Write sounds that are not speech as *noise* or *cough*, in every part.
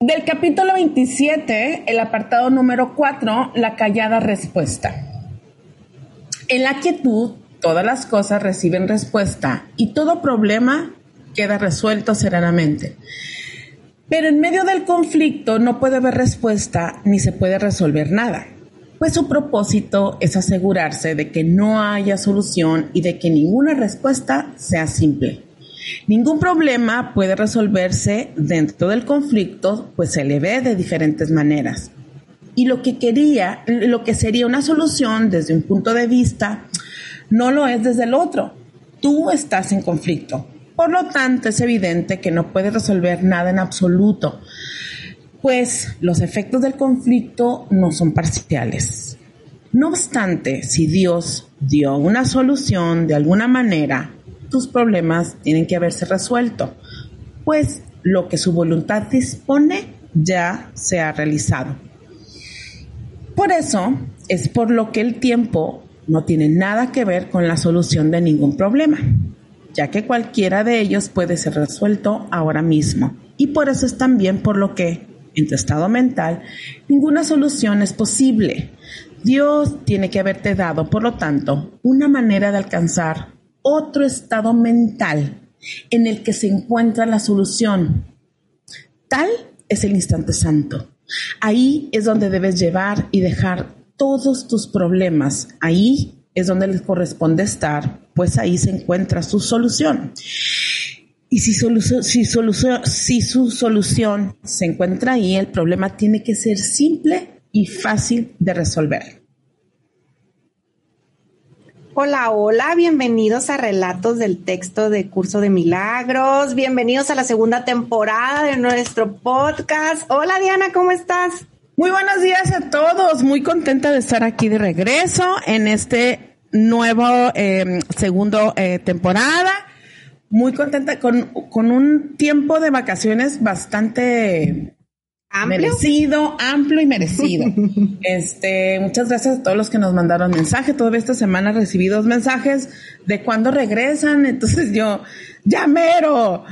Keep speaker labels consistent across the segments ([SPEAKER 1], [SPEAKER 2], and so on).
[SPEAKER 1] Del capítulo 27, el apartado número 4, la callada respuesta. En la quietud, todas las cosas reciben respuesta y todo problema queda resuelto serenamente. Pero en medio del conflicto no puede haber respuesta ni se puede resolver nada, pues su propósito es asegurarse de que no haya solución y de que ninguna respuesta sea simple. Ningún problema puede resolverse dentro del conflicto, pues se le ve de diferentes maneras. Y lo que quería, lo que sería una solución desde un punto de vista, no lo es desde el otro. Tú estás en conflicto. Por lo tanto, es evidente que no puedes resolver nada en absoluto, pues los efectos del conflicto no son parciales. No obstante, si Dios dio una solución de alguna manera, tus problemas tienen que haberse resuelto, pues lo que su voluntad dispone ya se ha realizado. Por eso es por lo que el tiempo no tiene nada que ver con la solución de ningún problema, ya que cualquiera de ellos puede ser resuelto ahora mismo. Y por eso es también por lo que, en tu estado mental, ninguna solución es posible. Dios tiene que haberte dado, por lo tanto, una manera de alcanzar otro estado mental en el que se encuentra la solución. Tal es el instante santo. Ahí es donde debes llevar y dejar todos tus problemas. Ahí es donde les corresponde estar, pues ahí se encuentra su solución. Y si, si, si su solución se encuentra ahí, el problema tiene que ser simple y fácil de resolver.
[SPEAKER 2] Hola, hola, bienvenidos a Relatos del Texto de Curso de Milagros, bienvenidos a la segunda temporada de nuestro podcast. Hola Diana, ¿cómo estás?
[SPEAKER 1] Muy buenos días a todos, muy contenta de estar aquí de regreso en este nuevo eh, segundo eh, temporada. Muy contenta con, con un tiempo de vacaciones bastante Merecido, amplio y merecido. *laughs* este, muchas gracias a todos los que nos mandaron mensaje. Toda esta semana recibí dos mensajes de cuándo regresan. Entonces yo, ya mero.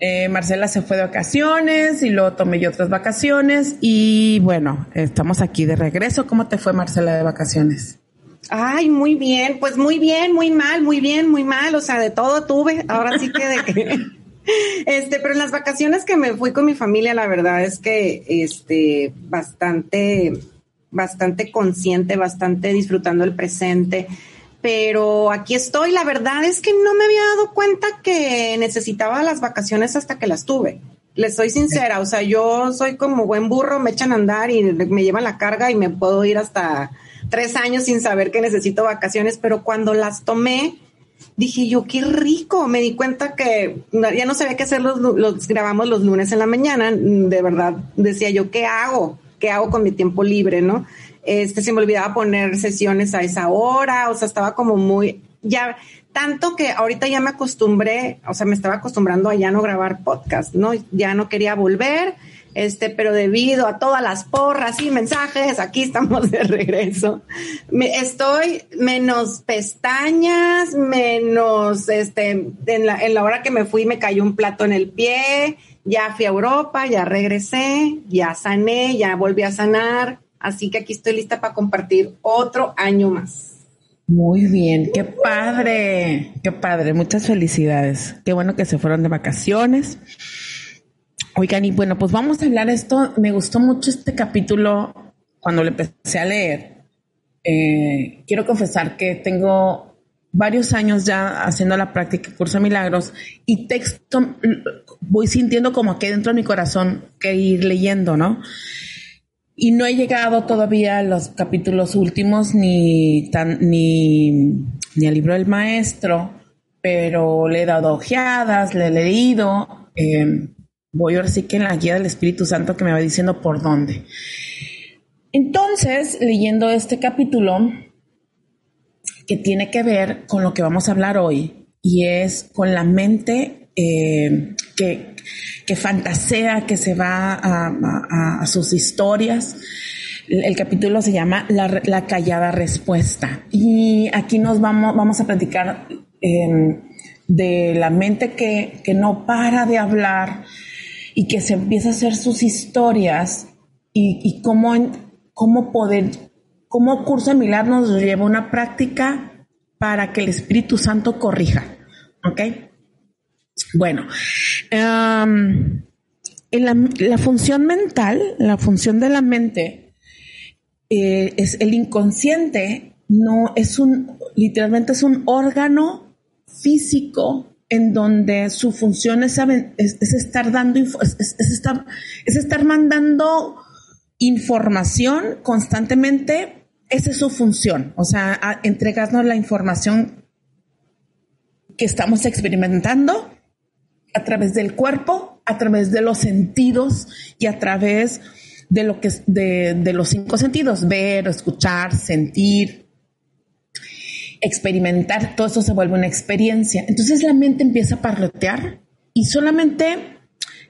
[SPEAKER 1] Eh, Marcela se fue de vacaciones y luego tomé yo otras vacaciones y bueno, estamos aquí de regreso. ¿Cómo te fue Marcela de vacaciones?
[SPEAKER 2] Ay, muy bien, pues muy bien, muy mal, muy bien, muy mal, o sea, de todo tuve. Ahora sí que de que Este, pero en las vacaciones que me fui con mi familia, la verdad es que, este, bastante, bastante consciente, bastante disfrutando el presente. Pero aquí estoy, la verdad es que no me había dado cuenta que necesitaba las vacaciones hasta que las tuve. Les soy sincera, o sea, yo soy como buen burro, me echan a andar y me llevan la carga y me puedo ir hasta tres años sin saber que necesito vacaciones, pero cuando las tomé, dije yo, qué rico. Me di cuenta que ya no sabía qué hacer, los, grabamos los lunes en la mañana. De verdad, decía yo, ¿qué hago? ¿Qué hago con mi tiempo libre, no? Este, se me olvidaba poner sesiones a esa hora, o sea, estaba como muy, ya, tanto que ahorita ya me acostumbré, o sea, me estaba acostumbrando a ya no grabar podcast, ¿no? Ya no quería volver este, pero debido a todas las porras y mensajes, aquí estamos de regreso. Me, estoy menos pestañas, menos, este, en la, en la hora que me fui me cayó un plato en el pie, ya fui a Europa, ya regresé, ya sané, ya volví a sanar, así que aquí estoy lista para compartir otro año más.
[SPEAKER 1] Muy bien, qué padre, qué padre, muchas felicidades. Qué bueno que se fueron de vacaciones. Oigan, y bueno, pues vamos a hablar esto. Me gustó mucho este capítulo cuando lo empecé a leer. Eh, quiero confesar que tengo varios años ya haciendo la práctica curso de milagros y texto voy sintiendo como que dentro de mi corazón que ir leyendo, ¿no? Y no he llegado todavía a los capítulos últimos ni, tan, ni, ni al libro del maestro, pero le he dado ojeadas, le he leído. Eh, voy ahora sí que en la guía del Espíritu Santo que me va diciendo por dónde. Entonces, leyendo este capítulo, que tiene que ver con lo que vamos a hablar hoy, y es con la mente eh, que, que, fantasea, que se va a, sus historias. El capítulo se llama La, callada respuesta. Y aquí nos vamos, vamos a platicar em, de la mente que, que no para de hablar, y que se empieza a hacer sus historias y, cómo, cómo poder, cómo Curso de Milagros nos lleva una práctica para que el Espíritu Santo corrija. ¿Ok? Bueno, en la, función mental, la función de la mente, eh, es el inconsciente, no es un, literalmente es un órgano físico en donde su función es, estar dando es, estar, es estar mandando información constantemente, esa es su función, o sea, entregarnos la información que estamos experimentando a través del cuerpo, a través de los sentidos y a través de lo que de los cinco sentidos, ver, escuchar, sentir, experimentar, todo eso se vuelve una experiencia. Entonces la mente empieza a parlotear y solamente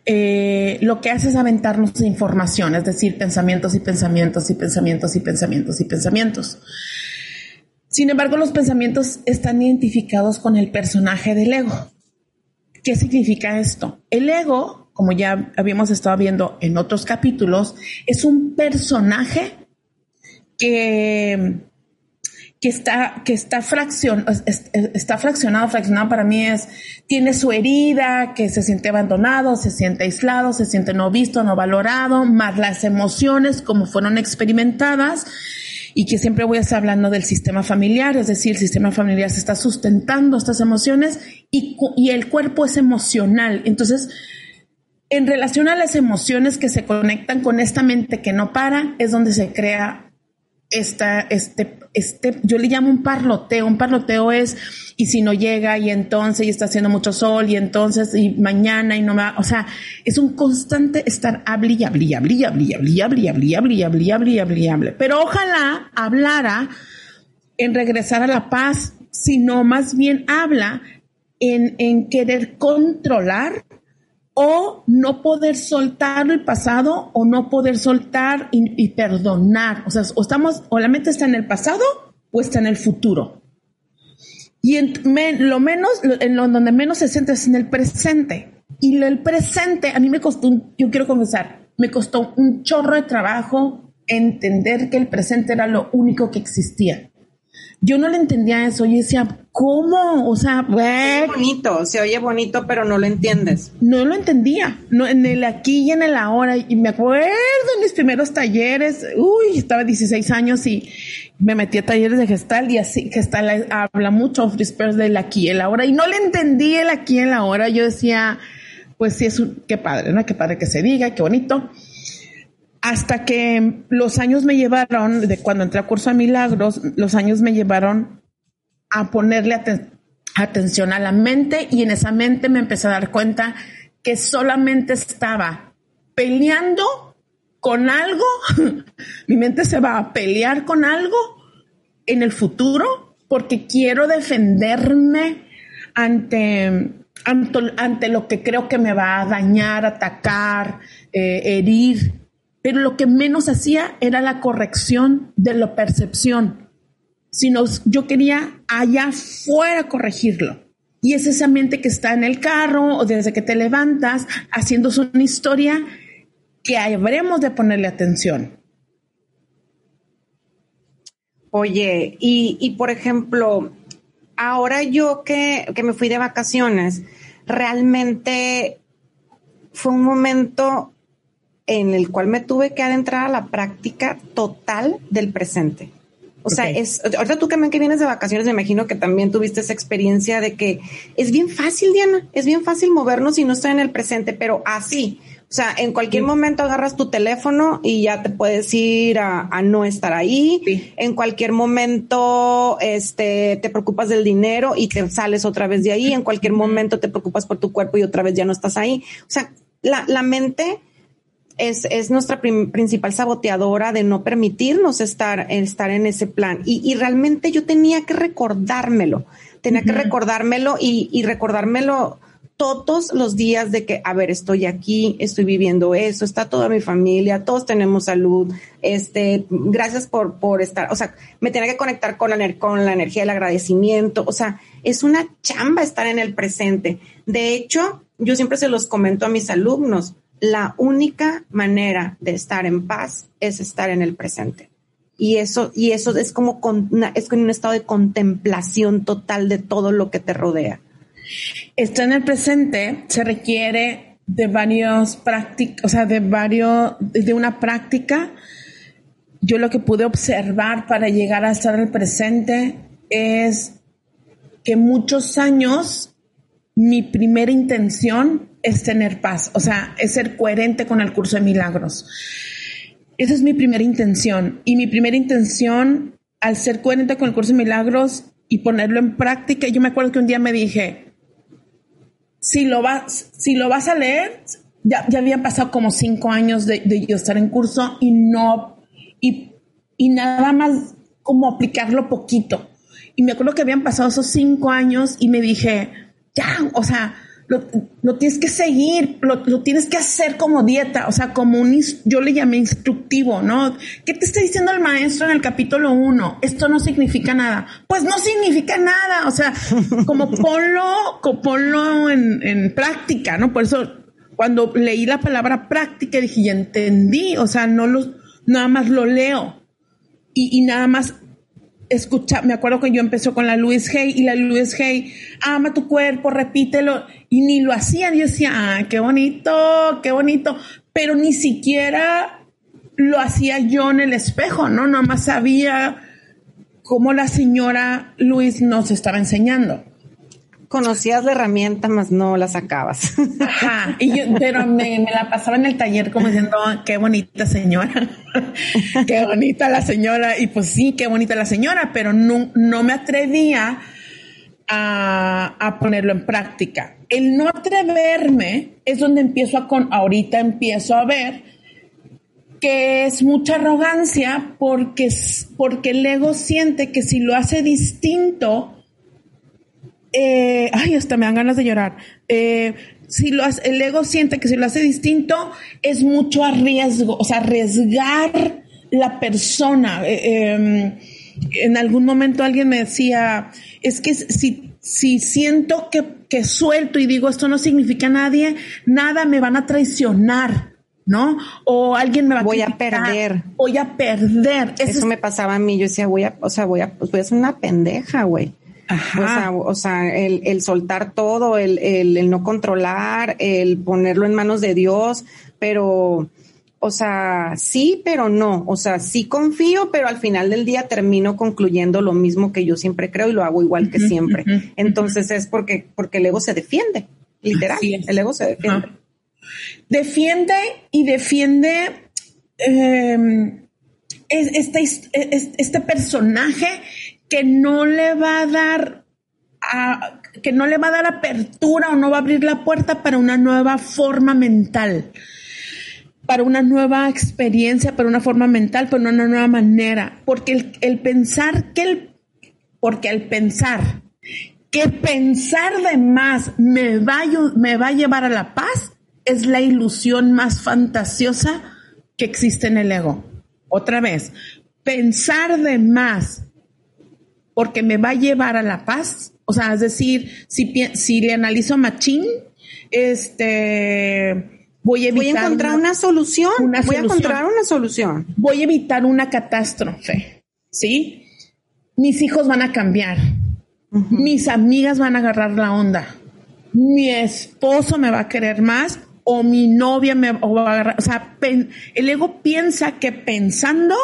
[SPEAKER 1] eh, lo que hace es aventarnos información, es decir, pensamientos y pensamientos y pensamientos y pensamientos y pensamientos. Sin embargo, los pensamientos están identificados con el personaje del ego. ¿Qué significa esto? El ego, como ya habíamos estado viendo en otros capítulos, es un personaje que que está, que está, fracción, está fraccionado, fraccionado para mí es, tiene su herida, que se siente abandonado, se siente aislado, se siente no visto, no valorado, más las emociones como fueron experimentadas y que siempre voy a estar hablando del sistema familiar, es decir, el sistema familiar se está sustentando estas emociones y, y el cuerpo es emocional. Entonces, en relación a las emociones que se conectan con esta mente que no para, es donde se crea esta, este, este, yo le llamo un parloteo. Un parloteo es, y si no llega, y entonces, y está haciendo mucho sol, y entonces, y mañana, y no me va, o sea, es un constante estar hable y hable y hable y hable y hable y hable y hable y hable Pero ojalá hablara en regresar a la paz, sino más bien habla en, en querer controlar o no poder soltar el pasado o no poder soltar y, perdonar. O sea, o estamos, o la mente está en el pasado o está en el futuro. Y en lo menos, en lo donde menos se siente es en el presente. Y el presente, a mí me costó, yo quiero confesar, me costó un chorro de trabajo entender que el presente era lo único que existía. Yo no le entendía eso. Yo decía, ¿cómo? O sea,
[SPEAKER 2] bueno. bonito, se oye bonito, pero no lo entiendes.
[SPEAKER 1] No lo entendía. No, en el aquí y en el ahora. Y me acuerdo en mis primeros talleres. Uy, estaba 16 años y me metí a talleres de gestal y así gestal habla mucho del aquí y el ahora. Y no le entendí el aquí y el ahora. Yo decía, pues sí, es un, qué padre, ¿no? Qué padre que se diga, qué bonito hasta que los años me llevaron, de cuando entré a curso de milagros, los años me llevaron a ponerle atención a la mente y en esa mente me empecé a dar cuenta que solamente estaba peleando con algo, *laughs* mi mente se va a pelear con algo en el futuro porque quiero defenderme ante, ante, lo que creo que me va a dañar, atacar, eh, herir pero lo que menos hacía era la corrección de la percepción, sino yo quería allá fuera corregirlo. Y es esa mente que está en el carro o desde que te levantas haciendo una historia que habremos de ponerle atención.
[SPEAKER 2] Oye, y, y por ejemplo, ahora yo que, que me fui de vacaciones, realmente fue un momento en el cual me tuve que adentrar a la práctica total del presente. O sea, es, ahorita tú que, que vienes de vacaciones, me imagino que también tuviste esa experiencia de que es bien fácil, Diana, es bien fácil movernos y no estar en el presente, pero así, O sea, en cualquier momento agarras tu teléfono y ya te puedes ir a, no estar ahí. En cualquier momento, este, te preocupas del dinero y te sales otra vez de ahí. En cualquier momento te preocupas por tu cuerpo y otra vez ya no estás ahí. O sea, la, la mente es, es nuestra principal saboteadora de no permitirnos estar, estar en ese plan. Y, y realmente yo tenía que recordármelo, tenía que recordármelo y, y recordármelo todos los días de que, a ver, estoy aquí, estoy viviendo eso, está toda mi familia, todos tenemos salud, este, gracias por, por estar, o sea, me tenía que conectar con la, con la energía del agradecimiento, o sea, es una chamba estar en el presente. De hecho, yo siempre se los comento a mis alumnos, la única manera de estar en paz es estar en el presente. Y eso, y eso es como con es con un estado de contemplación total de todo lo que te rodea.
[SPEAKER 1] Estar en el presente se requiere de varios prácticas, o sea, de varios, de una práctica. Yo lo que pude observar para llegar a estar en el presente es que muchos años mi primera intención es tener paz, o sea, es ser coherente con el curso de milagros. Esa es mi primera intención. Y mi primera intención, al ser coherente con el curso de milagros y ponerlo en práctica, yo me acuerdo que un día me dije, si lo vas, si lo vas a leer, ya, ya habían pasado como cinco años de, yo estar en curso y no, y, y nada más como aplicarlo poquito. Y me acuerdo que habían pasado esos cinco años y me dije, ya, o sea, lo, tienes que seguir, lo, tienes que hacer como dieta, o sea, como un, yo le llamé instructivo, ¿no? ¿Qué te está diciendo el maestro en el capítulo 1? Esto no significa nada. Pues no significa nada, o sea, como *laughs* ponlo, ponlo en, en práctica, ¿no? Por eso cuando leí la palabra práctica dije, ya entendí, o sea, no lo, nada más lo leo y, y nada más escucha, me acuerdo que yo empecé con la Luis Hay y la Luis Hay, ama tu cuerpo, repítelo, y ni lo hacían. Yo decía, ah, qué bonito, qué bonito, pero ni siquiera lo hacía yo en el espejo, ¿no? Nada más sabía cómo la señora Luis nos estaba enseñando
[SPEAKER 2] conocías la herramienta, más no la sacabas.
[SPEAKER 1] Ajá, *laughs* y yo, pero me, la pasaba en el taller como diciendo, ah, qué bonita señora, *laughs* qué bonita la señora, y pues sí, qué bonita la señora, pero no, no me atrevía a, a, ponerlo en práctica. El no atreverme es donde empiezo a, con, ahorita empiezo a ver que es mucha arrogancia porque, porque el ego siente que si lo hace distinto, eh, ay, hasta me dan ganas de llorar. Eh, si lo hace, el ego siente que si lo hace distinto es mucho riesgo, o sea, arriesgar la persona. Eh, em, en algún momento alguien me decía, es que si, si siento que, que suelto y digo esto no significa nadie, nada me van a traicionar. ¿no? O alguien me va a
[SPEAKER 2] Voy a perder.
[SPEAKER 1] Voy a perder.
[SPEAKER 2] Eso, me pasaba a mí. Yo decía, voy a, o sea, voy a, pues voy a ser una pendeja, güey. O sea, el, soltar todo, el, no controlar, el ponerlo en manos de Dios, pero, o sea, sí, pero no. O sea, sí confío, pero al final del día termino concluyendo lo mismo que yo siempre creo y lo hago igual que siempre. Entonces es porque, porque el ego se defiende, literal. El ego se defiende.
[SPEAKER 1] Defiende y defiende em, este, este personaje que no le va a dar a, que no le va a dar apertura o no va a abrir la puerta para una nueva forma mental, para una nueva experiencia, para una forma mental, para una nueva manera. Porque el, pensar que el, porque pensar que pensar de más me va, me va a llevar a la paz es la ilusión más fantasiosa que existe en el ego. Otra vez, pensar de más porque me va a llevar a la paz. O sea, es decir, si, si le analizo machín, este, voy a
[SPEAKER 2] evitar. Voy a encontrar una, solución. voy a encontrar una solución.
[SPEAKER 1] Voy a evitar una catástrofe. ¿Sí? Mis hijos van a cambiar. Mis amigas van a agarrar la onda. Mi esposo me va a querer más o mi novia me va a agarrar. O sea, el ego piensa que pensando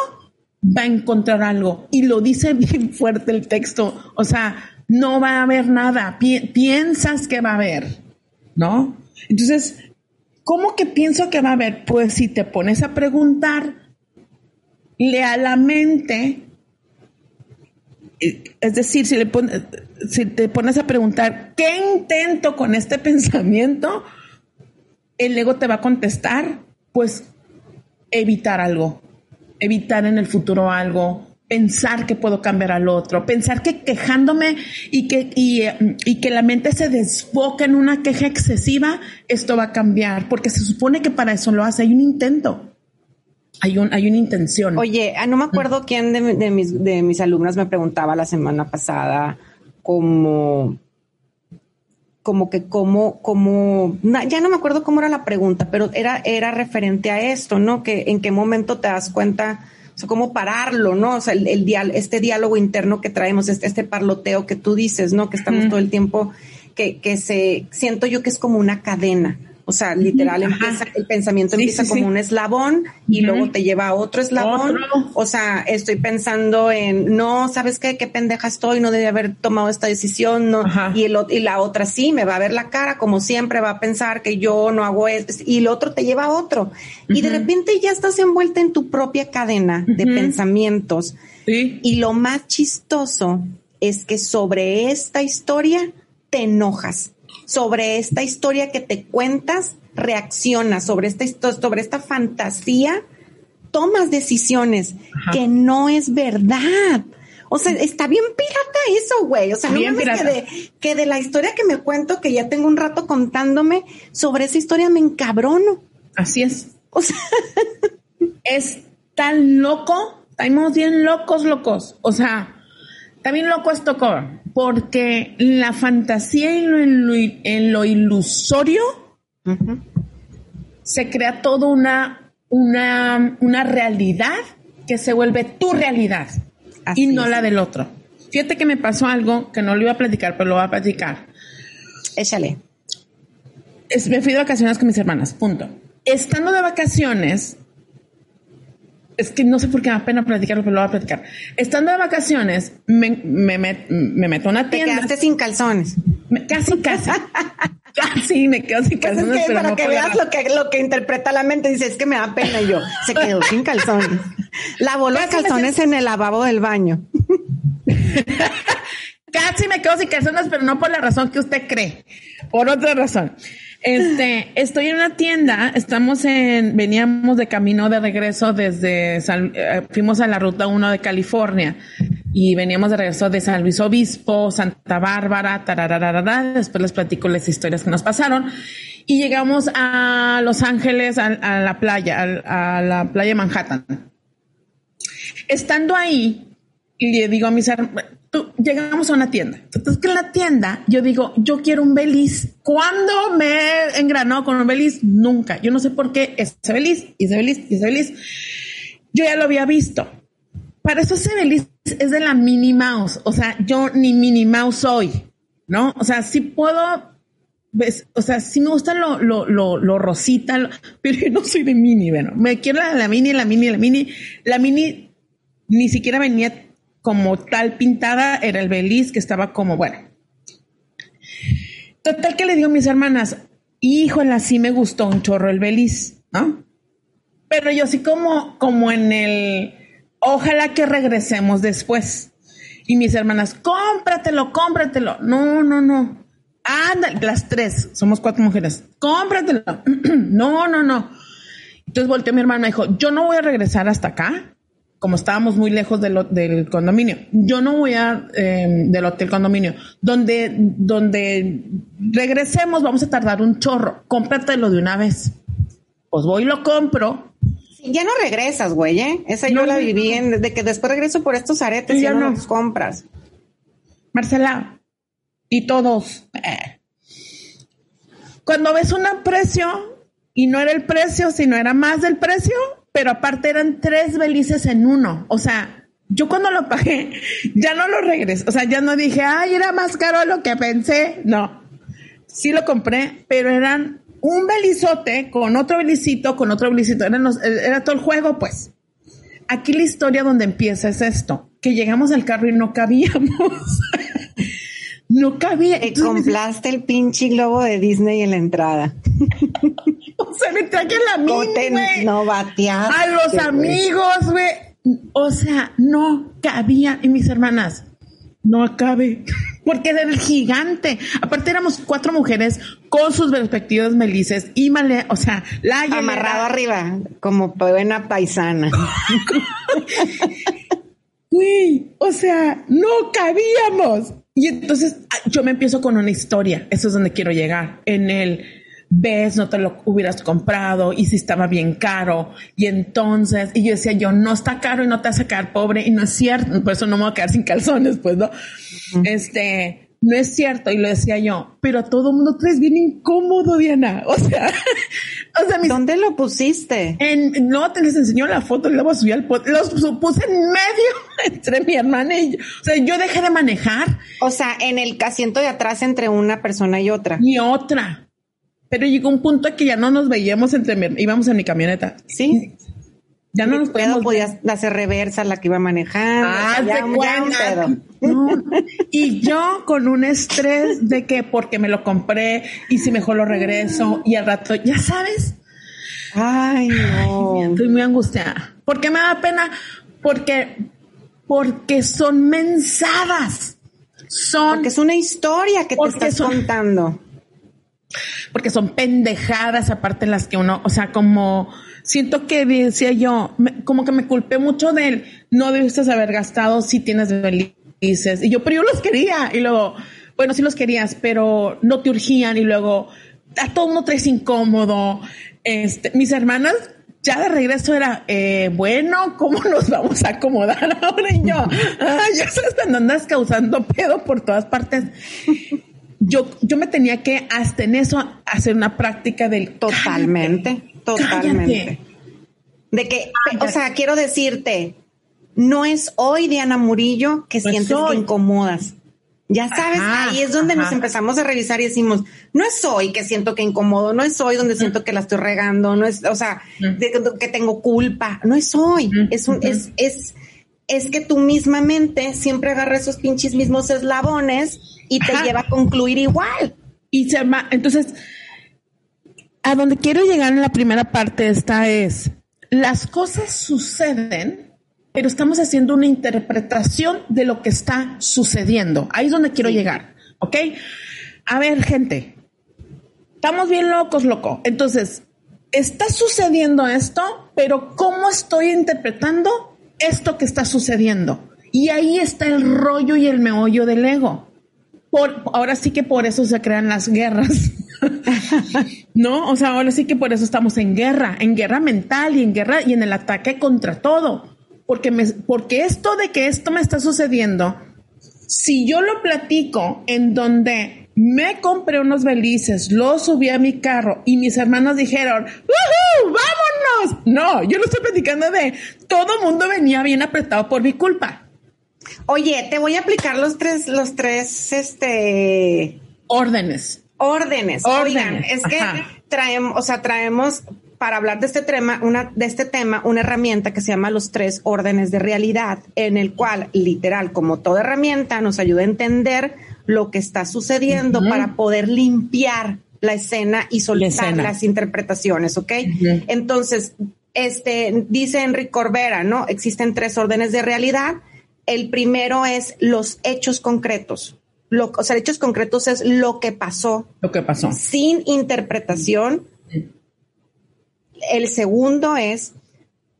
[SPEAKER 1] va a encontrar algo. Y lo dice *laughs* bien fuerte el texto. O sea, no va a haber nada. piensas que va a haber, ¿no? Entonces, ¿Cómo que pienso que va a haber? Pues si te pones a preguntar, le la mente, es decir, si te pones a preguntar, ¿qué intento con este *laughs* pensamiento? El ego te va a contestar, pues evitar algo, evitar en el futuro algo, pensar que puedo cambiar al otro, pensar que quejándome y que, y, que la mente se desboca en una queja excesiva, esto va a cambiar, porque se supone que para eso lo hace, hay un intento. Hay, un, hay una intención.
[SPEAKER 2] Oye, ah, no me acuerdo quién de, de, mis, de mis alumnas me preguntaba la semana pasada como como que como, como, ya no me acuerdo cómo era la pregunta, pero era, era referente a esto, ¿no? Que en qué momento te das cuenta o sea, cómo pararlo, ¿no? O sea, el, el este diálogo interno que traemos, este, este parloteo que tú dices, ¿no? Que estamos todo el tiempo, que, que se, siento yo que es como una cadena. O sea, literal, empieza, el pensamiento empieza como un eslabón y luego te lleva a otro eslabón. O sea, estoy pensando en, no, ¿sabes qué? Qué pendeja estoy, no debí haber tomado esta decisión, no. Y, el, y la otra sí, me va a ver la cara, como siempre, va a pensar que yo no hago esto. Y el otro te lleva a otro. Y de repente ya estás envuelta en tu propia cadena de pensamientos. Y lo más chistoso es que sobre esta historia te enojas sobre esta historia que te cuentas, reaccionas sobre esta, sobre esta fantasía, tomas decisiones que no es verdad. O sea, está bien pirata eso, güey. O sea, no me que de, que de la historia que me cuento, que ya tengo un rato contándome, sobre esa historia me encabrono.
[SPEAKER 1] Así es. O sea, *laughs* es tan loco, estamos bien locos, locos. O sea, también loco esto, porque la fantasía en lo, ilusorio se crea toda una, una, una, realidad que se vuelve tu realidad y no la del otro. Fíjate que me pasó algo que no lo iba a platicar, pero lo voy a platicar.
[SPEAKER 2] Échale.
[SPEAKER 1] me fui de vacaciones con mis hermanas, punto. Estando de vacaciones, es que no sé por qué me da pena platicarlo, pero lo voy a platicar. Estando de vacaciones, me, me, me, meto a una tienda.
[SPEAKER 2] Te quedaste sin calzones.
[SPEAKER 1] casi, casi. *laughs* casi me quedo sin pues calzones.
[SPEAKER 2] para que veas lo que, lo que interpreta la mente, dice, es que me da pena y yo, se quedó sin calzones. Lavó los calzones en el lavabo del baño. *laughs*
[SPEAKER 1] casi me quedo sin calzones, pero no por la razón que usted cree, por otra razón. Este, estoy en una tienda, estamos en, veníamos de camino de regreso desde, eh, fuimos a la ruta 1 de California y veníamos de regreso de San Luis Obispo, Santa Bárbara, tarararara, después les platico las historias que nos pasaron y llegamos a Los Ángeles, a, la playa, a, la playa Manhattan. Estando ahí, y le digo a mis hermanos, llegamos a una tienda. Entonces, que en la tienda yo digo, yo quiero un Beliz. ¿Cuándo me he engranado con un Beliz? Nunca. Yo no sé por qué ese Beliz, y ese Beliz, y ese Beliz. Yo ya lo había visto. Para eso ese Beliz es de la Minnie Mouse. O sea, yo ni Minnie Mouse soy, ¿no? O sea, sí puedo ¿Ves? O sea, sí me gusta lo, lo, lo, lo rosita, pero yo no soy de mini, bueno, me quiero la, la, mini, la mini, la mini, la mini ni siquiera venía como tal pintada era el beliz que estaba como, bueno. Total que le digo a mis hermanas, híjole, así me gustó un chorro el beliz, ¿no? Pero yo así como, como en el, ojalá que regresemos después. Y mis hermanas, cómpratelo, cómpratelo. No, no, no. Anda, las tres, somos cuatro mujeres. Cómpratelo. *clears throat* no, no, no. Entonces volteó mi hermana y dijo, yo no voy a regresar hasta acá como estábamos muy lejos del condominio, yo no voy a em, del hotel condominio, donde, donde regresemos vamos a tardar un chorro, cómpratelo de una vez. Pues voy y lo compro.
[SPEAKER 2] ya no regresas, güey, ¿eh? Esa yo la viví en, de que después regreso por estos aretes y ya no los compras.
[SPEAKER 1] Marcela, y todos. Eh. Cuando ves un precio y no era el precio, sino era más del precio, pero aparte eran tres belices en uno. O sea, yo cuando lo pagué, ya no lo regresé. O sea, ya no dije, ay, era más caro lo que pensé. No, sí lo compré, pero eran un belizote con otro belicito, con otro belicito. era todo el juego, pues. Aquí la historia donde empieza es esto, que llegamos al carro y no cabíamos. *laughs* no cabía.
[SPEAKER 2] Te compraste el pinche globo de Disney en la entrada. *laughs*
[SPEAKER 1] Se me traje la mini,
[SPEAKER 2] No bateas.
[SPEAKER 1] A los amigos, güey. O sea, no cabía. Y mis hermanas, no acabe. *laughs* Porque era el gigante. Aparte éramos cuatro mujeres con sus respectivos melices y male, o sea, la
[SPEAKER 2] amarrado arriba, como buena paisana. *laughs*
[SPEAKER 1] Uy, o sea, no cabíamos. Y entonces yo me empiezo con una historia. Eso es donde quiero llegar. En el ves, no te lo hubieras comprado y si estaba bien caro. Y entonces, y yo decía, yo no está caro y no te hace quedar pobre y no es cierto. Por eso no me voy a quedar sin calzones, pues no. Este, no es cierto. Y lo decía yo, pero todo el mundo traes bien incómodo, Diana. *laughs* O sea,
[SPEAKER 2] o sea, ¿dónde lo pusiste?
[SPEAKER 1] En, no, te les enseñó la foto y luego subí al pot. Los puse en medio *laughs* entre mi hermana y yo. O sea, yo dejé de manejar.
[SPEAKER 2] O sea, en el asiento de atrás entre una persona y otra.
[SPEAKER 1] Y otra. Pero llegó un punto que ya no nos veíamos entre íbamos en mi camioneta.
[SPEAKER 2] Sí. Ya no nos podíamos. podías hacer reversa la que iba manejando. Ah,
[SPEAKER 1] ya, *laughs* Y yo con un estrés de que porque me lo compré y si mejor lo regreso y al rato, ya sabes.
[SPEAKER 2] Ay, no.
[SPEAKER 1] estoy muy angustiada. ¿Por qué me da pena? Porque, porque son mensadas. Son.
[SPEAKER 2] Porque es una historia que te estás contando
[SPEAKER 1] porque son pendejadas aparte las que uno, o sea, como siento que decía yo, como que me culpé mucho de él, no debiste haber gastado si tienes felices. Y yo, pero yo los quería. Y luego, bueno, sí los querías, pero no te urgían. Y luego, a todo mundo traes incómodo. Este, mis hermanas ya de regreso era, eh, bueno, ¿cómo nos vamos a acomodar ahora? Y yo, ya sabes, andas causando pedo por todas partes yo, yo me tenía que hasta en eso hacer una práctica del
[SPEAKER 2] totalmente, totalmente. De que, o sea, quiero decirte, no es hoy Diana Murillo que sientes que incomodas. Ya sabes, ahí es donde nos empezamos a revisar y decimos, no es hoy que siento que incomodo, no es hoy donde siento que la estoy regando, no es, o sea, que tengo culpa, no es hoy, es un, es, es, es que tu misma mente siempre agarra esos pinches mismos eslabones y te lleva a concluir igual.
[SPEAKER 1] Y se entonces, a donde quiero llegar en la primera parte esta es, las cosas suceden, pero estamos haciendo una interpretación de lo que está sucediendo. Ahí es donde quiero llegar, ¿ok? A ver, gente, estamos bien locos, loco. Entonces, está sucediendo esto, pero ¿cómo estoy interpretando esto que está sucediendo? Y ahí está el rollo y el meollo del ego ahora sí que por eso se crean las guerras. *laughs* no, o sea, ahora sí que por eso estamos en guerra, en guerra mental y en guerra y en el ataque contra todo. Porque me, porque esto de que esto me está sucediendo, si yo lo platico en donde me compré unos belices, los subí a mi carro y mis hermanos dijeron, ¡Vámonos! No, yo lo estoy platicando de todo mundo venía bien apretado por mi culpa.
[SPEAKER 2] Oye, te voy a aplicar los tres, los tres, este...
[SPEAKER 1] Órdenes.
[SPEAKER 2] Órdenes. Oigan, es que traemos, o sea, traemos para hablar de este tema, una, de este tema, una herramienta que se llama los tres órdenes de realidad, en el cual, literal, como toda herramienta, nos ayuda a entender lo que está sucediendo para poder limpiar la escena y soltar las interpretaciones, ¿ok? Entonces, este, dice Enrique Corbera, ¿no? Existen tres órdenes de realidad el primero es los hechos concretos. Lo, o sea, hechos concretos es lo que pasó.
[SPEAKER 1] Lo que pasó.
[SPEAKER 2] Sin interpretación. El segundo es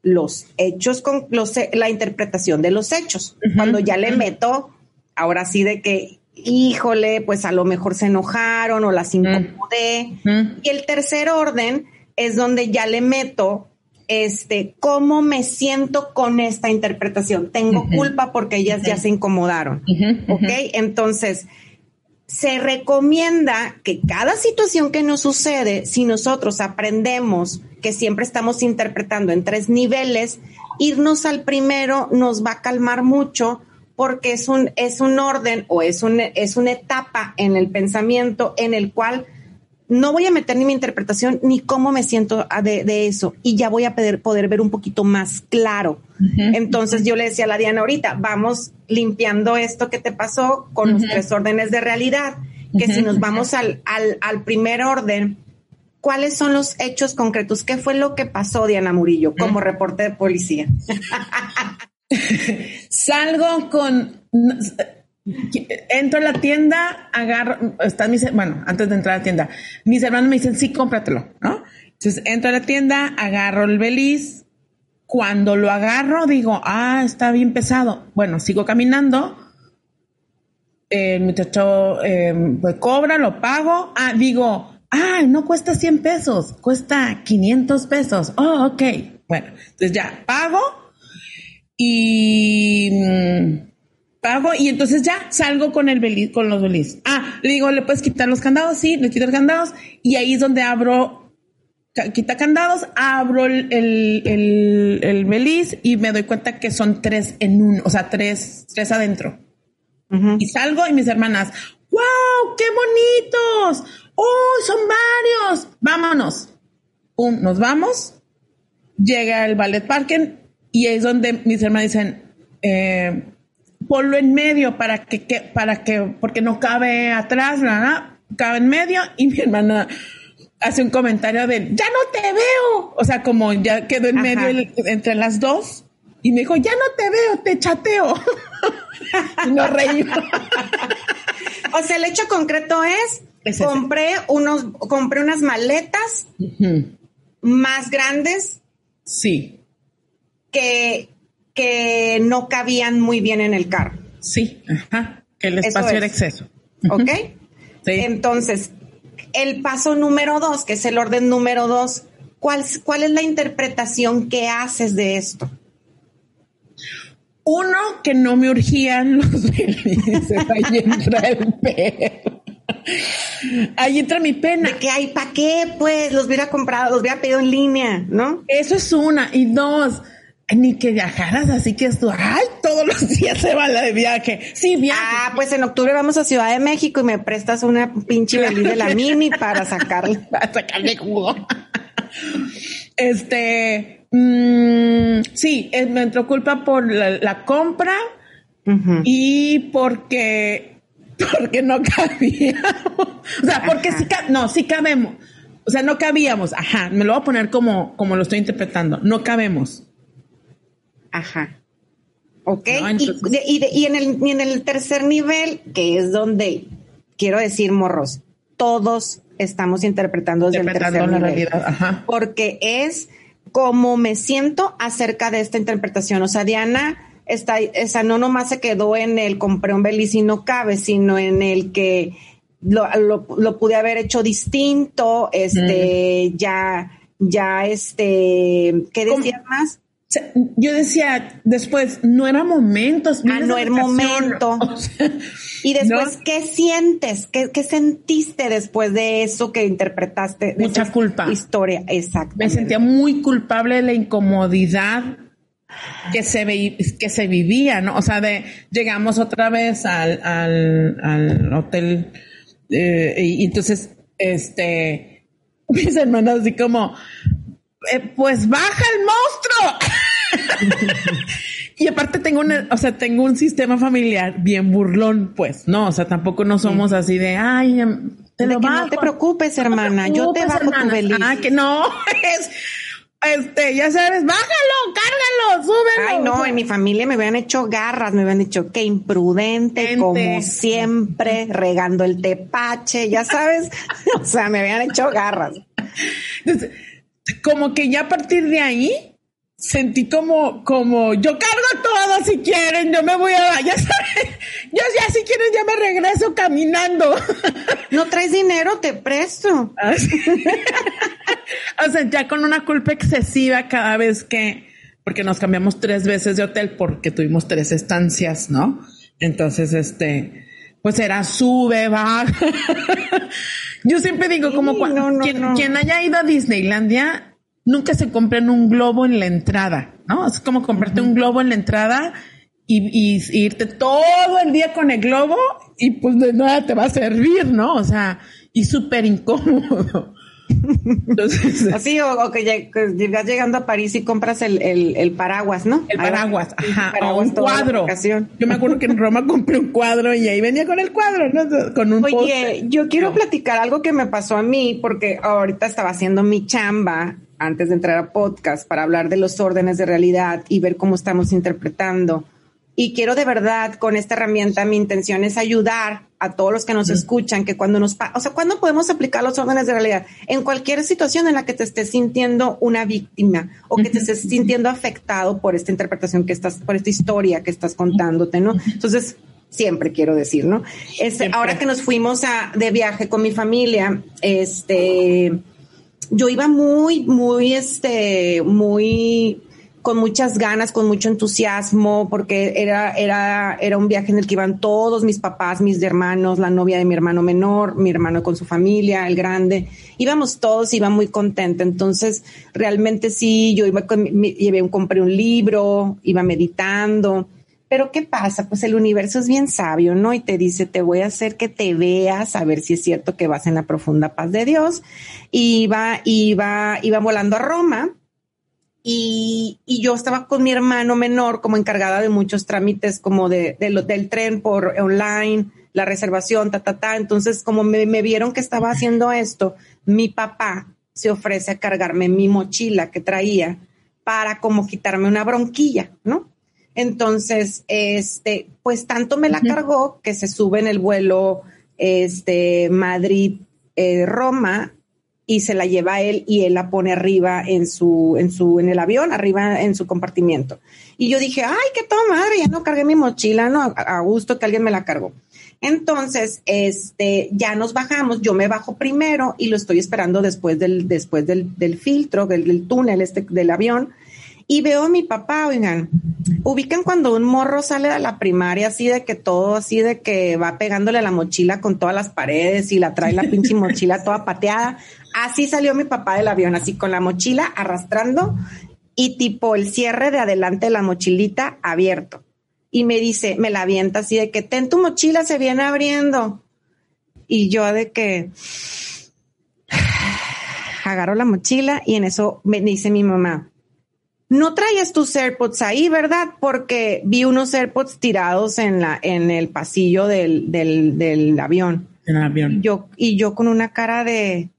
[SPEAKER 2] los hechos con los, la interpretación de los hechos. Cuando ya le meto, ahora sí de que, híjole, pues a lo mejor se enojaron o las incomodé. Y el tercer orden es donde ya le meto este, cómo me siento con esta interpretación. Tengo culpa porque ellas ya se incomodaron. ¿Ok? Entonces, se recomienda que cada situación que nos sucede, si nosotros aprendemos que siempre estamos interpretando en tres niveles, irnos al primero nos va a calmar mucho porque es un, es un orden o es, un, es una etapa en el pensamiento en el cual no voy a meter ni mi interpretación ni cómo me siento de, eso y ya voy a poder, poder ver un poquito más claro. Entonces yo le decía a la Diana ahorita, vamos limpiando esto que te pasó con los tres órdenes de realidad, que si nos vamos al, al, al primer orden, ¿cuáles son los hechos concretos? ¿Qué fue lo que pasó, Diana Murillo, como reporte de policía? *laughs*
[SPEAKER 1] Salgo con entro a la tienda, agarro, están mis, bueno, antes de entrar a la tienda, mis hermanos me dicen, sí, cómpratelo, ¿no? Entonces entro a la tienda, agarro el beliz, cuando lo agarro digo, ah, está bien pesado. Bueno, sigo caminando, el muchacho eh, pues cobra, lo pago, ah, digo, ah, no cuesta 100 pesos, cuesta 500 pesos. Oh, ok. Bueno, entonces ya pago y mm, pago y entonces ya salgo con el con los beliz. Ah, le digo, ¿le puedes quitar los candados? Sí, le quito los candados y ahí es donde abro, quita candados, abro el, el, el, beliz y me doy cuenta que son tres en uno, o sea, tres, tres adentro. Y salgo y mis hermanas, ¡wow! ¡Qué bonitos! ¡Oh, son varios! Vámonos. Un, nos vamos. Llega el ballet parking y es donde mis hermanas dicen, eh, ponlo en medio para que, para que, porque no cabe atrás, nada, cabe en medio y mi hermana hace un comentario de, ya no te veo. O sea, como ya quedó en medio entre las dos y me dijo, ya no te veo, te chateo. *laughs* y nos reímos. *laughs*
[SPEAKER 2] o sea, el hecho concreto es, compré unos, compré unas maletas más grandes.
[SPEAKER 1] Sí.
[SPEAKER 2] Que, que no cabían muy bien en el carro.
[SPEAKER 1] Sí, ajá, que el espacio era exceso.
[SPEAKER 2] ¿Ok? Sí. Entonces, el paso número dos, que es el orden número dos, ¿cuál, ¿cuál es la interpretación que haces de esto?
[SPEAKER 1] Uno, que no me urgían los *laughs* felices, ahí entra el perro. *laughs* Ahí entra mi pena.
[SPEAKER 2] De que hay, ¿para qué? Pues los hubiera comprado, los hubiera pedido en línea, ¿no?
[SPEAKER 1] Eso es una. Y dos, ni que viajaras, así que esto, ay, todos los *laughs* días se va la de viaje. Sí, viaje.
[SPEAKER 2] Ah, pues en octubre vamos a Ciudad de México y me prestas una pinche beliz de la mini para *laughs* sacarle.
[SPEAKER 1] para sacarle jugo. este, mmm, sí, eh, me entró culpa por la, compra y porque, porque no cabíamos. o sea, porque sí, no, sí cabemos. O sea, no cabíamos. Ajá, me lo voy a poner como, como lo estoy interpretando. No cabemos.
[SPEAKER 2] Ajá. Ok. y, en el, en el tercer nivel, que es donde quiero decir, morros, todos estamos interpretando desde el tercer la nivel. Ajá. Porque es como me siento acerca de esta interpretación. O sea, Diana está, esa no nomás se quedó en el compré un y no cabe, sino en el que lo, lo, pude haber hecho distinto, este, ya, ya, este, ¿qué decías más?
[SPEAKER 1] yo decía después, no era momento.
[SPEAKER 2] Ah, no era momento. *laughs* y después, ¿qué sientes? ¿Qué, sentiste después de eso que interpretaste?
[SPEAKER 1] Mucha culpa.
[SPEAKER 2] Historia, exacto.
[SPEAKER 1] Me sentía muy culpable de la incomodidad que se, que se vivía, ¿no? O sea, de llegamos otra vez al, al, hotel eh, y, entonces, este, *laughs* mis hermanas así como, eh, pues baja el monstruo. *laughs* y aparte tengo una, o sea, tengo un sistema familiar bien burlón, pues, no, o sea, tampoco no somos así de, ay, em,
[SPEAKER 2] te lo No te preocupes, hermana, yo te bajo tu feliz.
[SPEAKER 1] Ah, que no, *laughs* es, este, ya sabes, bájalo, cárgalo, súbelo.
[SPEAKER 2] Ay, no, en mi familia me habían hecho garras, me habían dicho que imprudente, como siempre, regando el tepache, ya sabes, *laughs* *laughs* o sea, me habían hecho garras.
[SPEAKER 1] Entonces, como que ya a partir de ahí sentí como, como, yo cargo todo si quieren, yo me voy a, ya saben, yo ya si quieren ya me regreso caminando.
[SPEAKER 2] No traes dinero, te presto. *laughs*
[SPEAKER 1] O sea, ya con una culpa excesiva cada vez que, porque nos cambiamos tres veces de hotel porque tuvimos tres estancias, ¿no? Entonces, este, pues era sube, baja. *laughs* Yo siempre digo, como cuando quien, haya ido a Disneylandia, nunca se compren un globo en la entrada, ¿no? Es como comprarte un globo en la entrada y, irte todo el día con el globo y pues de nada te va a servir, ¿no? O sea, y súper incómodo.
[SPEAKER 2] Entonces, *laughs* Así, o, que llegas llegando a París y compras el, el, paraguas, ¿no?
[SPEAKER 1] El paraguas, ajá, un cuadro. Yo me acuerdo que en Roma *laughs* compré un cuadro y ahí venía con el cuadro, ¿no? Con un
[SPEAKER 2] Oye, yo quiero platicar algo que me pasó a mí, porque ahorita estaba haciendo mi chamba antes de entrar a podcast para hablar de los órdenes de realidad y ver cómo estamos interpretando y quiero de verdad con esta herramienta, mi intención es ayudar a todos los que nos escuchan, que cuando nos, o sea, ¿cuándo podemos aplicar los órdenes de realidad? En cualquier situación en la que te estés sintiendo una víctima o que te estés sintiendo afectado por esta interpretación que estás, por esta historia que estás contándote, ¿no? Entonces, siempre quiero decir, ¿no? Este, ahora que nos fuimos a, de viaje con mi familia, este, yo iba muy, muy, este, muy con muchas ganas, con mucho entusiasmo, porque era, era, era un viaje en el que iban todos mis papás, mis hermanos, la novia de mi hermano menor, mi hermano con su familia, el grande. Íbamos todos, iba muy contenta. Entonces, realmente sí, yo iba con, llevé un, compré un libro, iba meditando. Pero ¿qué pasa? Pues el universo es bien sabio, ¿no? Y te dice, te voy a hacer que te veas, a ver si es cierto que vas en la profunda paz de Dios. Iba, iba, iba volando a Roma y, y, yo estaba con mi hermano menor como encargada de muchos trámites como de, de del tren por online, la reservación, ta, ta, ta. Entonces, como me, me, vieron que estaba haciendo esto, mi papá se ofrece a cargarme mi mochila que traía para como quitarme una bronquilla, ¿no? Entonces, este, pues tanto me la cargó que se sube en el vuelo, este, Madrid, eh, Roma, y se la lleva él y él la pone arriba en su, en su, en el avión, arriba en su compartimiento. Y yo dije, ay, qué toma madre, ya no cargué mi mochila, no, a gusto que alguien me la cargó. Entonces, este, ya nos bajamos, yo me bajo primero y lo estoy esperando después del, después del, del filtro, del, del túnel este del avión y veo a mi papá, oigan, ubican cuando un morro sale de la primaria así de que todo, así de que va pegándole la mochila con todas las paredes y la trae la pinche *laughs* mochila toda pateada. Así salió mi papá del avión, así con la mochila arrastrando y tipo el cierre de adelante de la mochilita abierto. Y me dice, me la avienta así de que ten tu mochila, se viene abriendo. Y yo de que *sighs* agarro la mochila y en eso me dice mi mamá, no traías tus AirPods ahí, ¿verdad? Porque vi unos AirPods tirados en la, en el pasillo del, del, del avión.
[SPEAKER 1] En el avión.
[SPEAKER 2] Yo, y yo con una cara de,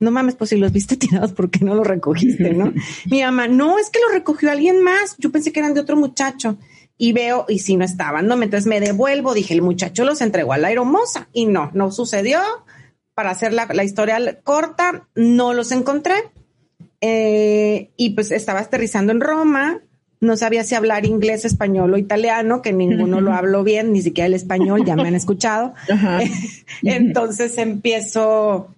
[SPEAKER 2] no mames, pues si los viste *laughs* tirados, ¿por qué no los recogiste, no? *laughs* Mi mamá, no, es que los recogió alguien más. Yo pensé que eran de otro muchacho. Y veo, y si no estaban, no, entonces me devuelvo, dije, el muchacho los entregó a la aeromoza. Y no, no sucedió. Para hacer la, la historia corta, no los encontré. Eh, y pues estaba aterrizando en Roma, no sabía si hablar inglés, español o italiano, que ninguno lo habló bien, ni siquiera el español, ya me han *laughs* escuchado. Entonces empiezo,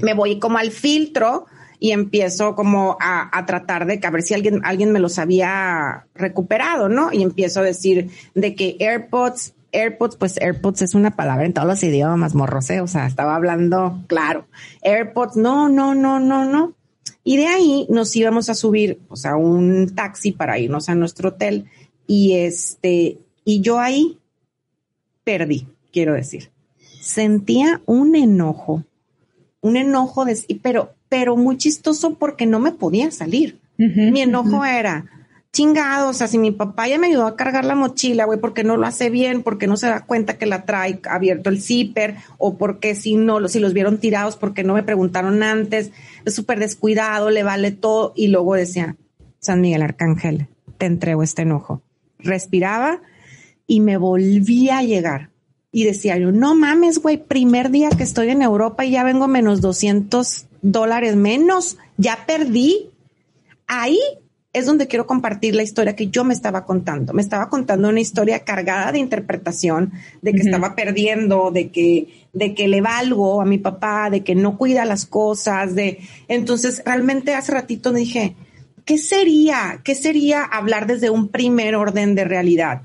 [SPEAKER 2] me voy como al filtro y empiezo como a, a, tratar de que a ver si alguien, alguien me los había recuperado, ¿no? Y empiezo a decir de que AirPods, AirPods, pues AirPods es una palabra en todos los idiomas, morrose, o sea, estaba hablando claro. AirPods, no, no, no, no, no. Y de ahí nos íbamos a subir, o sea, un taxi para irnos a nuestro hotel. Y este, y yo ahí perdí, quiero decir. Sentía un enojo, un enojo de, pero, pero muy chistoso porque no me podía salir. Mi enojo era, chingado, o sea, si mi papá ya me ayudó a cargar la mochila, güey, porque no lo hace bien, porque no se da cuenta que la trae abierto el zipper, o porque si no, si los vieron tirados, porque no me preguntaron antes, es súper descuidado, le vale todo, y luego decía, San Miguel Arcángel, te entrego este enojo. Respiraba y me volvía a llegar. Y decía yo, no mames, güey, primer día que estoy en Europa y ya vengo menos 200 dólares menos, ya perdí. Ahí es donde quiero compartir la historia que yo me estaba contando. Me estaba contando una historia cargada de interpretación, de que estaba perdiendo, de que, de que le valgo a mi papá, de que no cuida las cosas, de, entonces realmente hace ratito me dije, ¿qué sería? ¿Qué sería hablar desde un primer orden de realidad?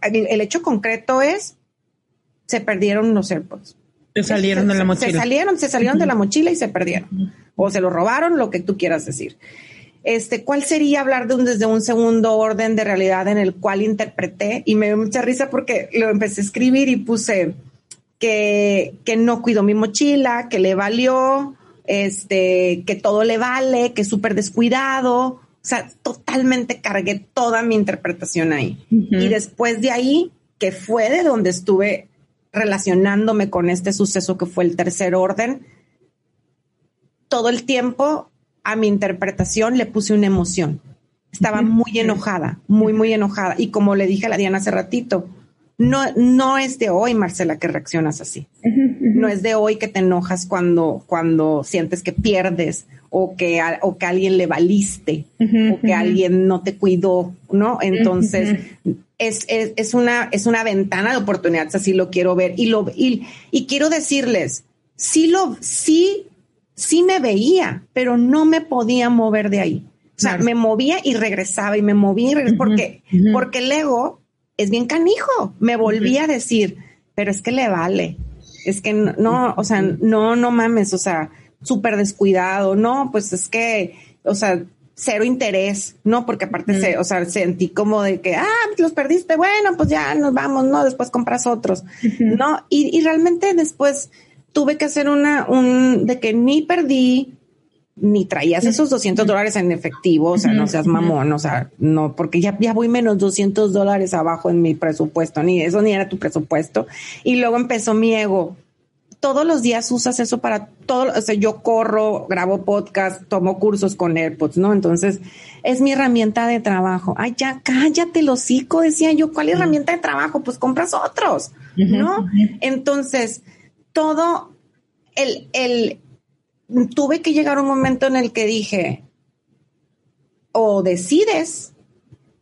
[SPEAKER 2] El, hecho concreto es, se perdieron los AirPods.
[SPEAKER 1] Se salieron de la mochila.
[SPEAKER 2] Se salieron, se salieron de la mochila y se perdieron. O se lo robaron, lo que tú quieras decir. Este, ¿cuál sería hablar de un, desde un segundo orden de realidad en el cual interpreté? Y me dio mucha risa porque lo empecé a escribir y puse que, que no cuidó mi mochila, que le valió, este, que todo le vale, que es súper descuidado. O sea, totalmente cargué toda mi interpretación ahí. Y después de ahí, que fue de donde estuve relacionándome con este suceso que fue el tercer orden, todo el tiempo a mi interpretación le puse una emoción. Estaba muy enojada, muy, muy enojada. Y como le dije a la Diana hace ratito, no, no es de hoy, Marcela, que reaccionas así. No es de hoy que te enojas cuando, cuando sientes que pierdes o que, o que alguien le valiste o que alguien no te cuidó, ¿no? Entonces, es, es, es, una, es una ventana de oportunidades, así lo quiero ver. Y, lo, y, y quiero decirles, sí, lo, sí, sí me veía, pero no me podía mover de ahí. O sea, me movía y regresaba y me movía y regresaba, porque, porque el ego es bien canijo. Me volví a decir, pero es que le vale. Es que no, o sea, no, no mames, o sea, súper descuidado. No, pues es que, o sea, cero interés, ¿no? Porque aparte, se, o sea, sentí como de que, ah, los perdiste, bueno, pues ya nos vamos, ¿no? Después compras otros, ¿no? Y, y realmente después tuve que hacer una, un, de que ni perdí, ni traías esos 200 dólares en efectivo, o sea, no seas mamón, o sea, no, porque ya, ya voy menos 200 dólares abajo en mi presupuesto, ni eso ni era tu presupuesto. Y luego empezó mi ego. Todos los días usas eso para todo, o sea, yo corro, grabo podcast, tomo cursos con AirPods, ¿no? Entonces, es mi herramienta de trabajo. Ay, ya cállate, el hocico, decía yo, ¿cuál herramienta de trabajo? Pues compras otros, ¿no? Entonces, todo el, el, tuve que llegar a un momento en el que dije, o decides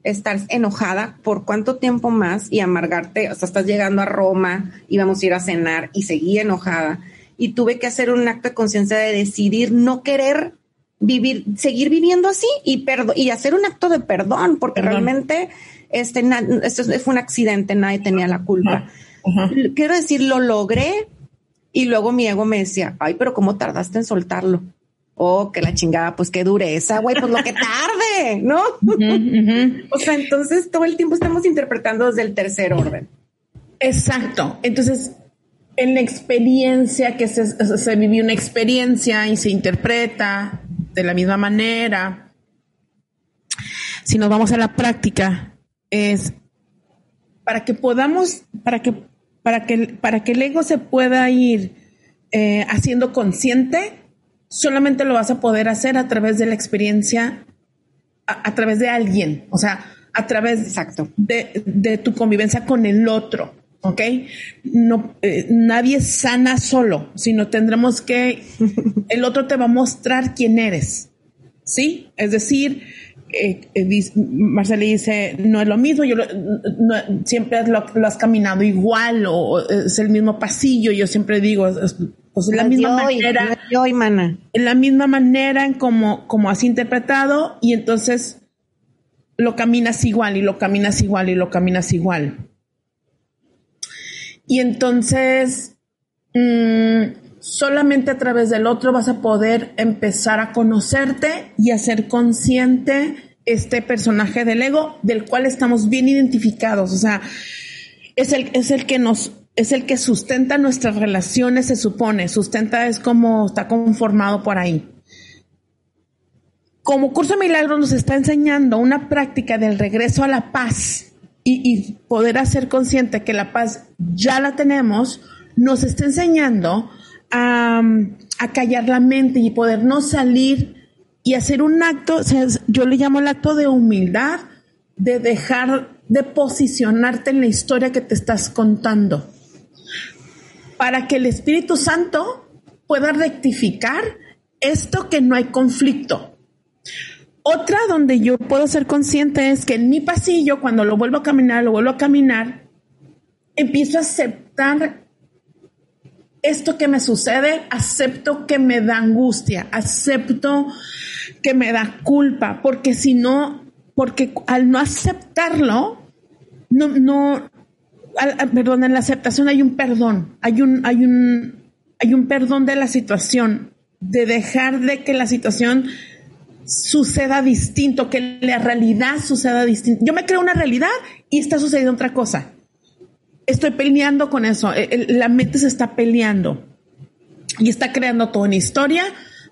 [SPEAKER 2] estar enojada por cuánto tiempo más y amargarte, o sea, estás llegando a Roma, íbamos a ir a cenar y seguí enojada. Y tuve que hacer un acto de conciencia de decidir no querer vivir, seguir viviendo así y, y hacer un acto de perdón, porque realmente este, fue un accidente, nadie tenía la culpa. Quiero decir, lo logré, y luego mi ego me decía, ay, pero ¿cómo tardaste en soltarlo? Oh, que la chingada, pues qué dureza, güey, pues lo que tarde, ¿no? o sea, entonces todo el tiempo estamos interpretando desde el tercer orden.
[SPEAKER 1] Exacto. Entonces, en la experiencia que se, se vivió una experiencia y se interpreta de la misma manera. Si nos vamos a la práctica, es para que podamos, para que para que, para que el ego se pueda ir eh, haciendo consciente, solamente lo vas a poder hacer a través de la experiencia, a, través de alguien, o sea, a través
[SPEAKER 2] Exacto.
[SPEAKER 1] De, tu convivencia con el otro. ¿ok? No, eh, nadie sana solo, sino tendremos que, *laughs* el otro te va a mostrar quién eres, ¿sí? Es decir, eh, eh Marcela dice, no es lo mismo, yo siempre lo, has caminado igual o es el mismo pasillo, yo siempre digo, es, pues la misma manera, en la misma manera en como, como has interpretado y entonces lo caminas igual y lo caminas igual y lo caminas igual. Y entonces, mmm, solamente a través del otro vas a poder empezar a conocerte y a ser consciente este personaje del ego del cual estamos bien identificados. O sea, es el, es el que nos, es el que sustenta nuestras relaciones, se supone. Sustenta es como está conformado por ahí. Como Curso de Milagros nos está enseñando una práctica del regreso a la paz y, poder hacer consciente que la paz ya la tenemos, nos está enseñando a, callar la mente y poder no salir y hacer un acto, yo le llamo el acto de humildad, de dejar de posicionarte en la historia que te estás contando, para que el Espíritu Santo pueda rectificar esto que no hay conflicto. Otra donde yo puedo ser consciente es que en mi pasillo, cuando lo vuelvo a caminar, lo vuelvo a caminar, empiezo a aceptar esto que me sucede, acepto que me da angustia, acepto que me da culpa, porque si no, porque al no aceptarlo, no, no, perdón, en la aceptación hay un perdón, hay un, hay un, hay un perdón de la situación, de dejar de que la situación suceda distinto, que la realidad suceda distinto. Yo me creo una realidad y está sucediendo otra cosa estoy peleando con eso. La mente se está peleando y está creando toda una historia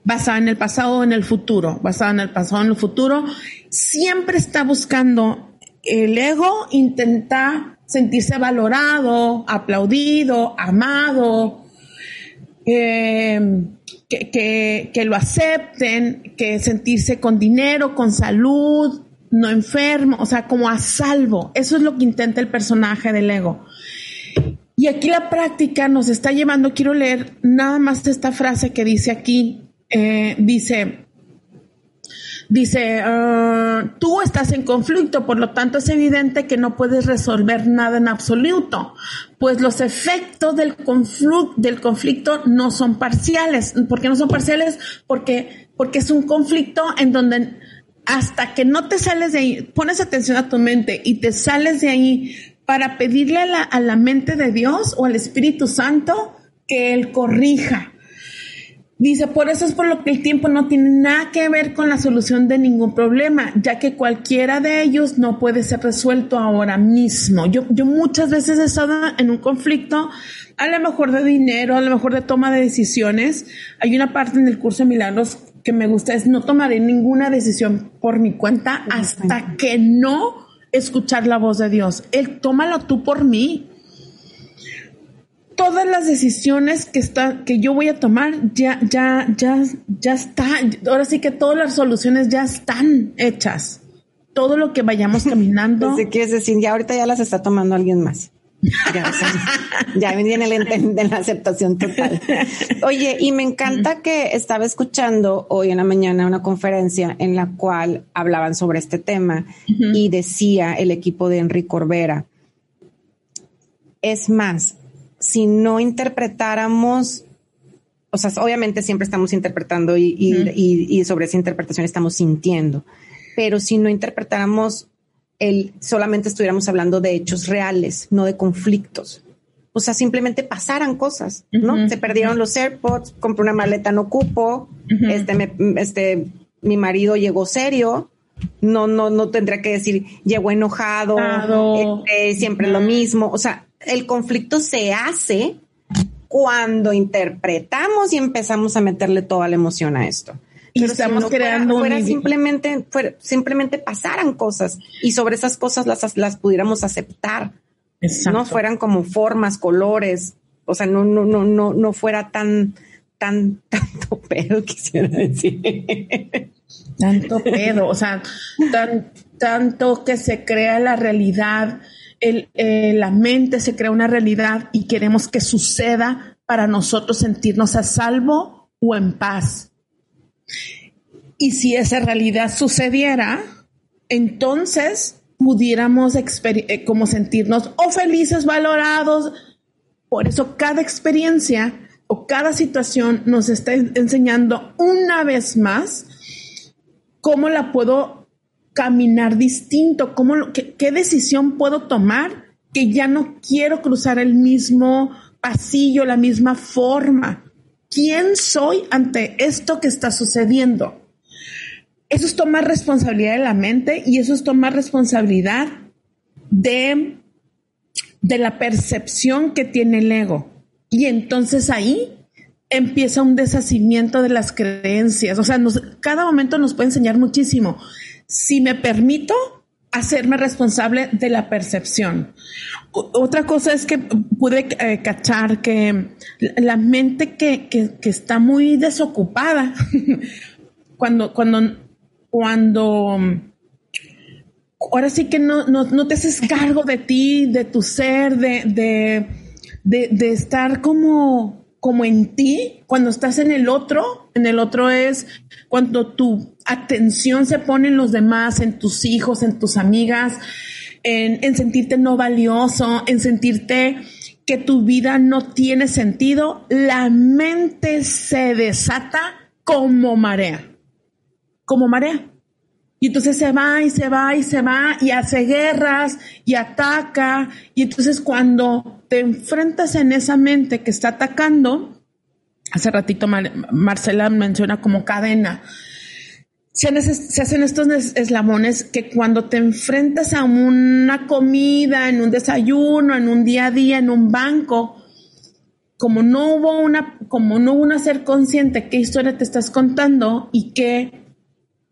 [SPEAKER 1] basada en el pasado o en el futuro, basada en el pasado o en el futuro, siempre está buscando el ego, intenta sentirse valorado, aplaudido, amado, eh, que, que, lo acepten, que sentirse con dinero, con salud, no enfermo, o sea, como a salvo. Eso es lo que intenta el personaje del ego. Y aquí la práctica nos está llevando, quiero leer nada más esta frase que dice aquí, eh, dice, dice, ah, tú estás en conflicto, por lo tanto es evidente que no puedes resolver nada en absoluto, pues los efectos del, conflicto, del conflicto no son parciales. ¿Por qué no son parciales? Porque, porque es un conflicto en donde hasta que no te sales de ahí, pones atención a tu mente y te sales de ahí para pedirle a la, a la mente de Dios o al Espíritu Santo que Él corrija. Dice, por eso es por lo que el tiempo no tiene nada que ver con la solución de ningún problema, ya que cualquiera de ellos no puede ser resuelto ahora mismo. Yo, yo muchas veces he estado en un conflicto, a lo mejor de dinero, a lo mejor de toma de decisiones. Hay una parte en el curso de milagros que me gusta, es no tomaré ninguna decisión por mi cuenta hasta que no escuchar la voz de Dios. Él, tómalo tú por mí. Todas las decisiones que está, que yo voy a tomar, ya, ya, ya, ya está. Ahora sí que todas las soluciones ya están hechas. Todo lo que vayamos *laughs* caminando.
[SPEAKER 2] ¿Qué decir? Ya ahorita ya las está tomando alguien más. Ya, *laughs* ya viene el de la aceptación total. Oye, y me encanta que estaba escuchando hoy en la mañana una conferencia en la cual hablaban sobre este tema y decía el equipo de Enrique Corbera, es más, si no interpretáramos, o sea, obviamente siempre estamos interpretando y, y sobre esa interpretación estamos sintiendo, pero si no interpretáramos el solamente estuviéramos hablando de hechos reales, no de conflictos. O sea, simplemente pasaran cosas, ¿no? Se perdieron los AirPods, compré una maleta, no cupo, este, este, mi marido llegó serio, no, no, no tendría que decir llegó enojado, este, siempre lo mismo. O sea, el conflicto se hace cuando interpretamos y empezamos a meterle toda la emoción a esto.
[SPEAKER 1] Y estamos creando
[SPEAKER 2] fuera, simplemente simplemente pasaran cosas y sobre esas cosas las, las pudiéramos aceptar. No fueran como formas colores o sea no no no no no fuera tan tan *laughs* tanto pedo quisiera decir.
[SPEAKER 1] Tanto pedo o sea tan tanto que se crea la realidad eh, la mente se crea una realidad y queremos que suceda para nosotros sentirnos a salvo o en paz y si esa realidad sucediera, entonces pudiéramos eh, como sentirnos o felices, valorados. Por eso cada experiencia o cada situación nos está enseñando una vez más cómo la puedo caminar distinto, cómo, qué, qué decisión puedo tomar que ya no quiero cruzar el mismo pasillo, la misma forma. ¿Quién soy ante esto que está sucediendo? Eso es tomar responsabilidad de la mente y eso es tomar responsabilidad de, de la percepción que tiene el ego. Y entonces ahí empieza un deshacimiento de las creencias. O sea, cada momento nos puede enseñar muchísimo. Si me permito hacerme responsable de la percepción. otra cosa es que pude eh, cachar que la mente que, está muy desocupada, *laughs* cuando, cuando, cuando, ahora sí que no, no, te haces cargo de ti, de tu ser, de, de, estar como, como en ti, cuando estás en el otro, en el otro es cuando tu atención se pone en los demás, en tus hijos, en tus amigas, en, sentirte no valioso, en sentirte que tu vida no tiene sentido, la mente se desata como marea, como marea. Y entonces se va y se va y se va y hace guerras y ataca. Y entonces cuando te enfrentas en esa mente que está atacando, hace ratito Marcela menciona como cadena, se, hacen estos eslabones que cuando te enfrentas a una comida, en un desayuno, en un día a día, en un banco, como no hubo una, como no hubo una ser consciente qué historia te estás contando y qué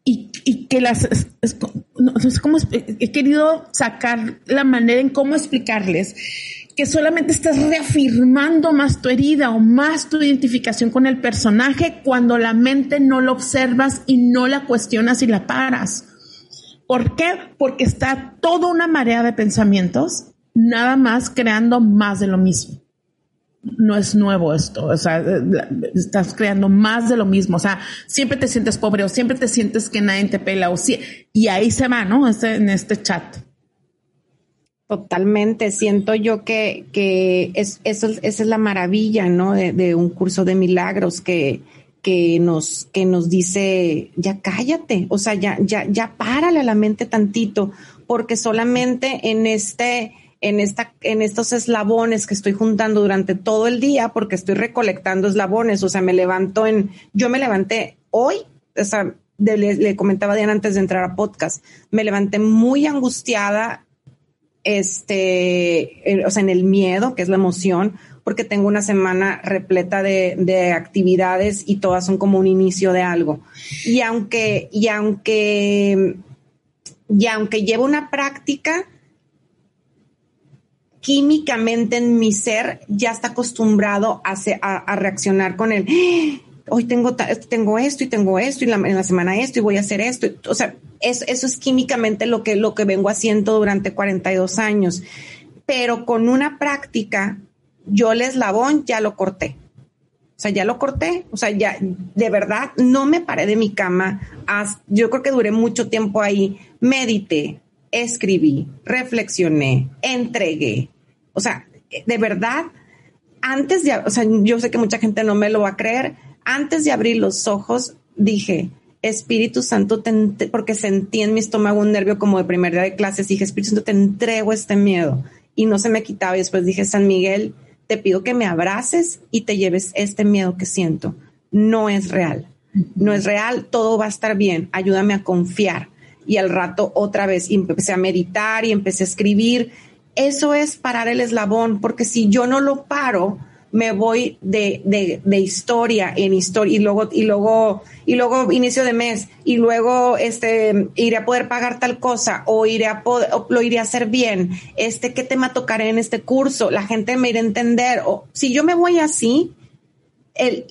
[SPEAKER 1] y, que las sé cómo he querido sacar la manera en cómo explicarles que solamente estás reafirmando más tu herida o más tu identificación con el personaje cuando la mente no lo observas y no la cuestionas y la paras. ¿Por qué? Porque está toda una marea de pensamientos, nada más creando más de lo mismo. No es nuevo esto, o sea, estás creando más de lo mismo, o sea, siempre te sientes pobre o siempre te sientes que nadie te pela o sí, y ahí se va, ¿no? Este, en este chat.
[SPEAKER 2] Totalmente, siento yo que, que es, eso, esa es la maravilla, ¿no? De, un curso de milagros que, que nos, que nos dice, ya cállate, o sea, ya, ya, ya párale a la mente tantito, porque solamente en este, en esta, en estos eslabones que estoy juntando durante todo el día, porque estoy recolectando eslabones, o sea, me levanto en, yo me levanté hoy, o sea, le, comentaba Diana antes de entrar a podcast, me levanté muy angustiada, este, o sea, en el miedo, que es la emoción, porque tengo una semana repleta de, de, actividades y todas son como un inicio de algo. Y aunque, y aunque, y aunque llevo una práctica, químicamente en mi ser ya está acostumbrado a, reaccionar con el, hoy tengo, tengo esto y tengo esto y la, en la semana esto y voy a hacer esto. O sea, eso, eso es químicamente lo que, lo que vengo haciendo durante 42 años. Pero con una práctica, yo el eslabón ya lo corté. O sea, ya lo corté. O sea, ya de verdad no me paré de mi cama. yo creo que duré mucho tiempo ahí. Medité, escribí, reflexioné, entregué. O sea, de verdad, antes de, o sea, yo sé que mucha gente no me lo va a creer, antes de abrir los ojos, dije, Espíritu Santo, porque sentí en mi estómago un nervio como de primer día de clases, dije, Espíritu Santo, te entrego este miedo. Y no se me quitaba. Y después dije, San Miguel, te pido que me abraces y te lleves este miedo que siento. No es real. No es real, todo va a estar bien. Ayúdame a confiar. Y al rato otra vez empecé a meditar y empecé a escribir. Eso es parar el eslabón, porque si yo no lo paro, me voy de, de, de, historia en historia y luego, y luego, y luego inicio de mes y luego este, iré a poder pagar tal cosa o iré a poder, lo iré a hacer bien. Este, ¿qué tema tocaré en este curso? La gente me irá a entender. O si yo me voy así, el,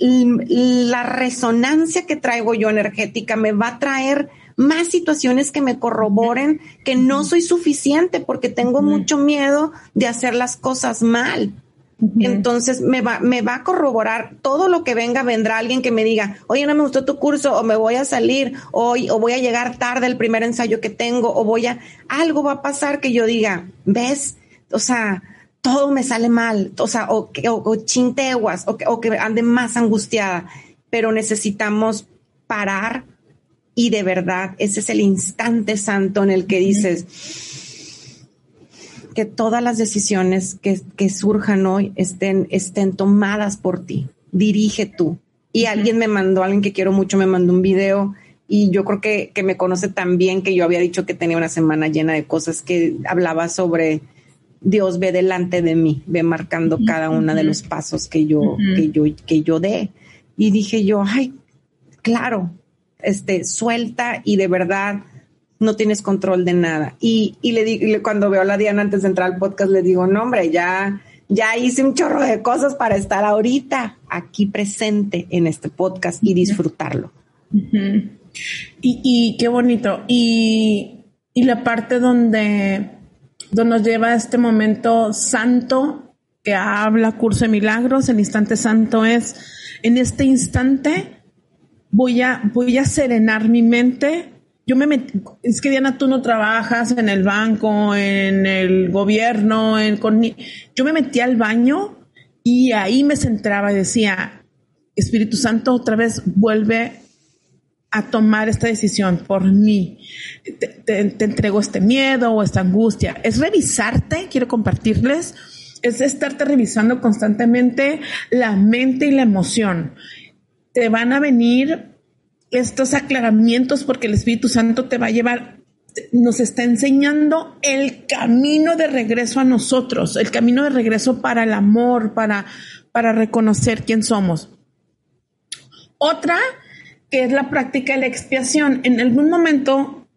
[SPEAKER 2] la resonancia que traigo yo energética me va a traer más situaciones que me corroboren que no soy suficiente porque tengo mucho miedo de hacer las cosas mal. Entonces me va, me va a corroborar todo lo que venga, vendrá alguien que me diga, oye, no me gustó tu curso, o me voy a salir, hoy, o voy a llegar tarde el primer ensayo que tengo, o voy a, algo va a pasar que yo diga, ves, o sea, todo me sale mal, o sea, o, o, chinteguas, o, o que ande más angustiada, pero necesitamos parar y de verdad, ese es el instante santo en el que dices, que todas las decisiones que, surjan hoy estén, estén tomadas por ti. Dirige tú. Y alguien me mandó, alguien que quiero mucho, me mandó un video y yo creo que, me conoce tan bien que yo había dicho que tenía una semana llena de cosas que hablaba sobre Dios ve delante de mí, ve marcando cada uno de los pasos que yo, que yo, que yo dé. Y dije yo, ay, claro, este, suelta y de verdad no tienes control de nada. Y, y le digo, cuando veo a la Diana antes de entrar al podcast, le digo, no, hombre, ya, ya hice un chorro de cosas para estar ahorita aquí presente en este podcast y disfrutarlo.
[SPEAKER 1] y, qué bonito. Y, y la parte donde, donde nos lleva a este momento santo que habla curso de milagros, el instante santo es, en este instante voy a, voy a serenar mi mente yo me metí, es que Diana, tú no trabajas en el banco, en el gobierno, en con, yo me metí al baño y ahí me centraba y decía, Espíritu Santo, otra vez vuelve a tomar esta decisión por mí. Te, te, entrego este miedo o esta angustia. Es revisarte, quiero compartirles, es estarte revisando constantemente la mente y la emoción. Te van a venir estos aclaramientos porque el Espíritu Santo te va a llevar nos está enseñando el camino de regreso a nosotros, el camino de regreso para el amor, para, para reconocer quién somos. Otra, que es la práctica de la expiación. En algún momento,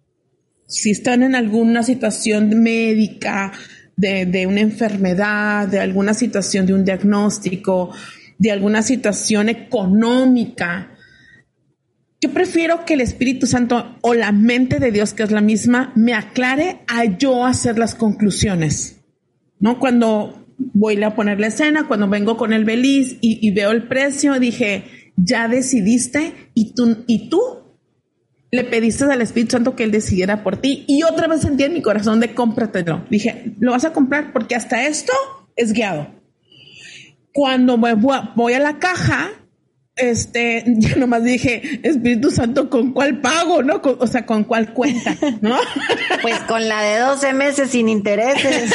[SPEAKER 1] si están en alguna situación médica, de, de una enfermedad, de alguna situación de un diagnóstico, de alguna situación económica, yo prefiero que el Espíritu Santo o la mente de Dios, que es la misma, me aclare a yo hacer las conclusiones. ¿No? Cuando voy a poner la escena, cuando vengo con el beliz y, veo el precio, dije, ya decidiste y tú, y tú le pediste al Espíritu Santo que Él decidiera por ti. Y otra vez sentí en mi corazón de cómpratelo. Dije, lo vas a comprar porque hasta esto es guiado. Cuando voy a la caja, este, *laughs* yo nomás dije, Espíritu Santo, ¿con cuál pago, no? o sea, ¿con cuál cuenta, no? *laughs*
[SPEAKER 2] Pues con la de 12 meses sin intereses.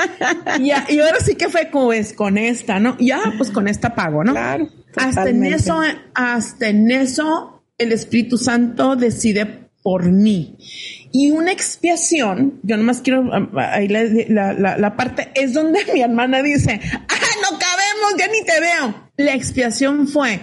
[SPEAKER 2] *laughs*
[SPEAKER 1] y ahora sí que fue pues, con esta, ¿no? Ya, pues con esta pago, ¿no? Claro. Hasta en eso, hasta en eso, el Espíritu Santo decide por mí. Y una expiación, yo nomás quiero, ahí la, la, la parte, es donde mi hermana dice, ya ni te veo la expiación fue,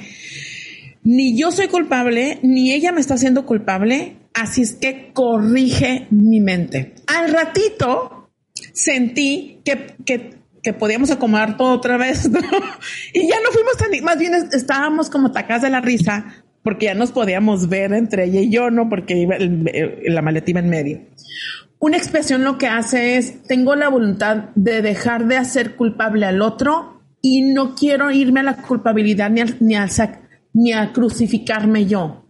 [SPEAKER 1] ni yo soy culpable, ni ella me está haciendo culpable, así es que corrige mi mente. Al ratito sentí que, que, podíamos acomodar todo otra vez, *laughs* y ya no fuimos tan, más bien estábamos como tacas de la risa, porque ya nos podíamos ver entre ella y yo, ¿no? Porque iba la maleta iba en medio. Una expiación lo que hace es, tengo la voluntad de dejar de hacer culpable al otro y no quiero irme a la culpabilidad ni a, ni ni a crucificarme yo.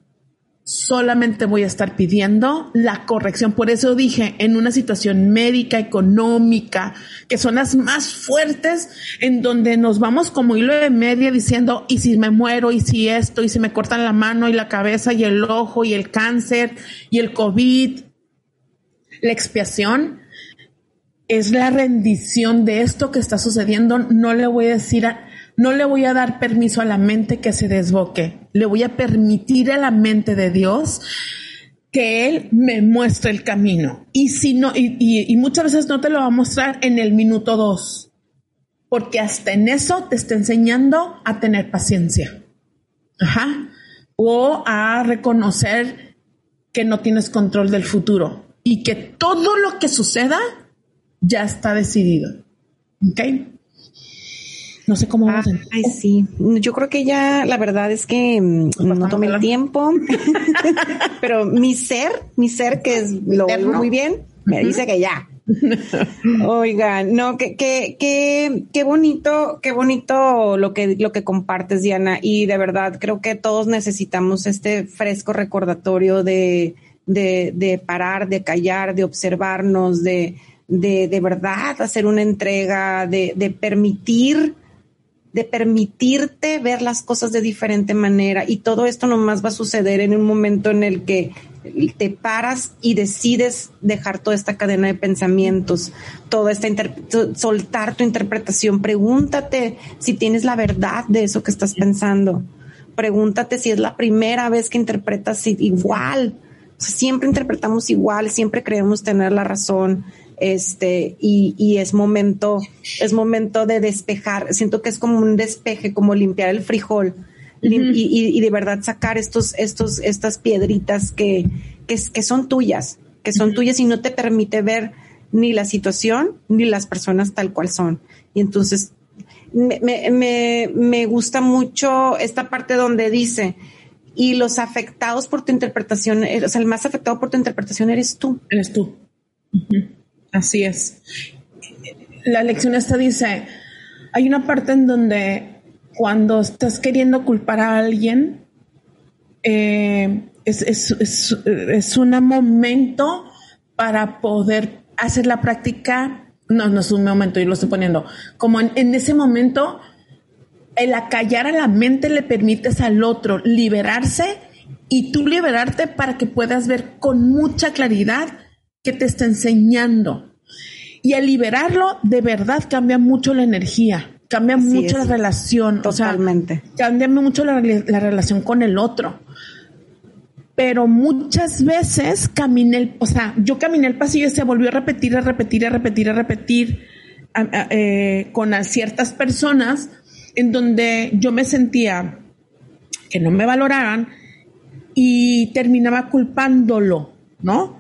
[SPEAKER 1] Solamente voy a estar pidiendo la corrección. Por eso dije, en una situación médica, económica, que son las más fuertes, en donde nos vamos como hilo de media diciendo, y si me muero, y si esto, y si me cortan la mano y la cabeza y el ojo y el cáncer y el COVID, la expiación es la rendición de esto que está sucediendo. No le voy a decir, no le voy a dar permiso a la mente que se desboque. Le voy a permitir a la mente de Dios que Él me muestre el camino. Y si no, y, y muchas veces no te lo va a mostrar en el minuto dos, porque hasta en eso te está enseñando a tener paciencia. Ajá. O a reconocer que no tienes control del futuro y que todo lo que suceda ya está decidido. ¿Ok? No sé cómo vamos
[SPEAKER 2] a Ay, sí. Yo creo que ya la verdad es que mm, no tomé el tiempo, *laughs* pero mi ser, mi ser que es, lo oigo muy bien, me dice que ya. *laughs* Oigan, no, que, que, que, qué bonito, qué bonito lo que, lo que compartes, Diana. Y de verdad, creo que todos necesitamos este fresco recordatorio de, de, de parar, de callar, de observarnos, de, de, de verdad hacer una entrega, de, de permitir, de permitirte ver las cosas de diferente manera. Y todo esto nomás va a suceder en un momento en el que te paras y decides dejar toda esta cadena de pensamientos, toda esta soltar tu interpretación. Pregúntate si tienes la verdad de eso que estás pensando. Pregúntate si es la primera vez que interpretas igual. siempre interpretamos igual, siempre creemos tener la razón este, y, y, es momento, es momento de despejar. Siento que es como un despeje, como limpiar el frijol. y, y, de verdad sacar estos, estos, estas piedritas que, que, que son tuyas, que son tuyas y no te permite ver ni la situación ni las personas tal cual son. Y entonces me, me, me gusta mucho esta parte donde dice, y los afectados por tu interpretación, o sea, el más afectado por tu interpretación eres tú.
[SPEAKER 1] Eres tú. Así es. La lección esta dice, hay una parte en donde cuando estás queriendo culpar a alguien, eh, es, es, un momento para poder hacer la práctica, no, no es un momento, yo lo estoy poniendo, como en, en ese momento, el acallar a la mente le permites al otro liberarse y tú liberarte para que puedas ver con mucha claridad que te está enseñando. Y al liberarlo, de verdad cambia mucho la energía, cambia mucho la relación.
[SPEAKER 2] Totalmente.
[SPEAKER 1] cambia mucho la, relación con el otro. pero muchas veces caminé, el, o sea, yo caminé el pasillo y se volvió a repetir, a repetir, a repetir, a repetir eh, con ciertas personas en donde yo me sentía que no me valoraran y terminaba culpándolo, ¿no?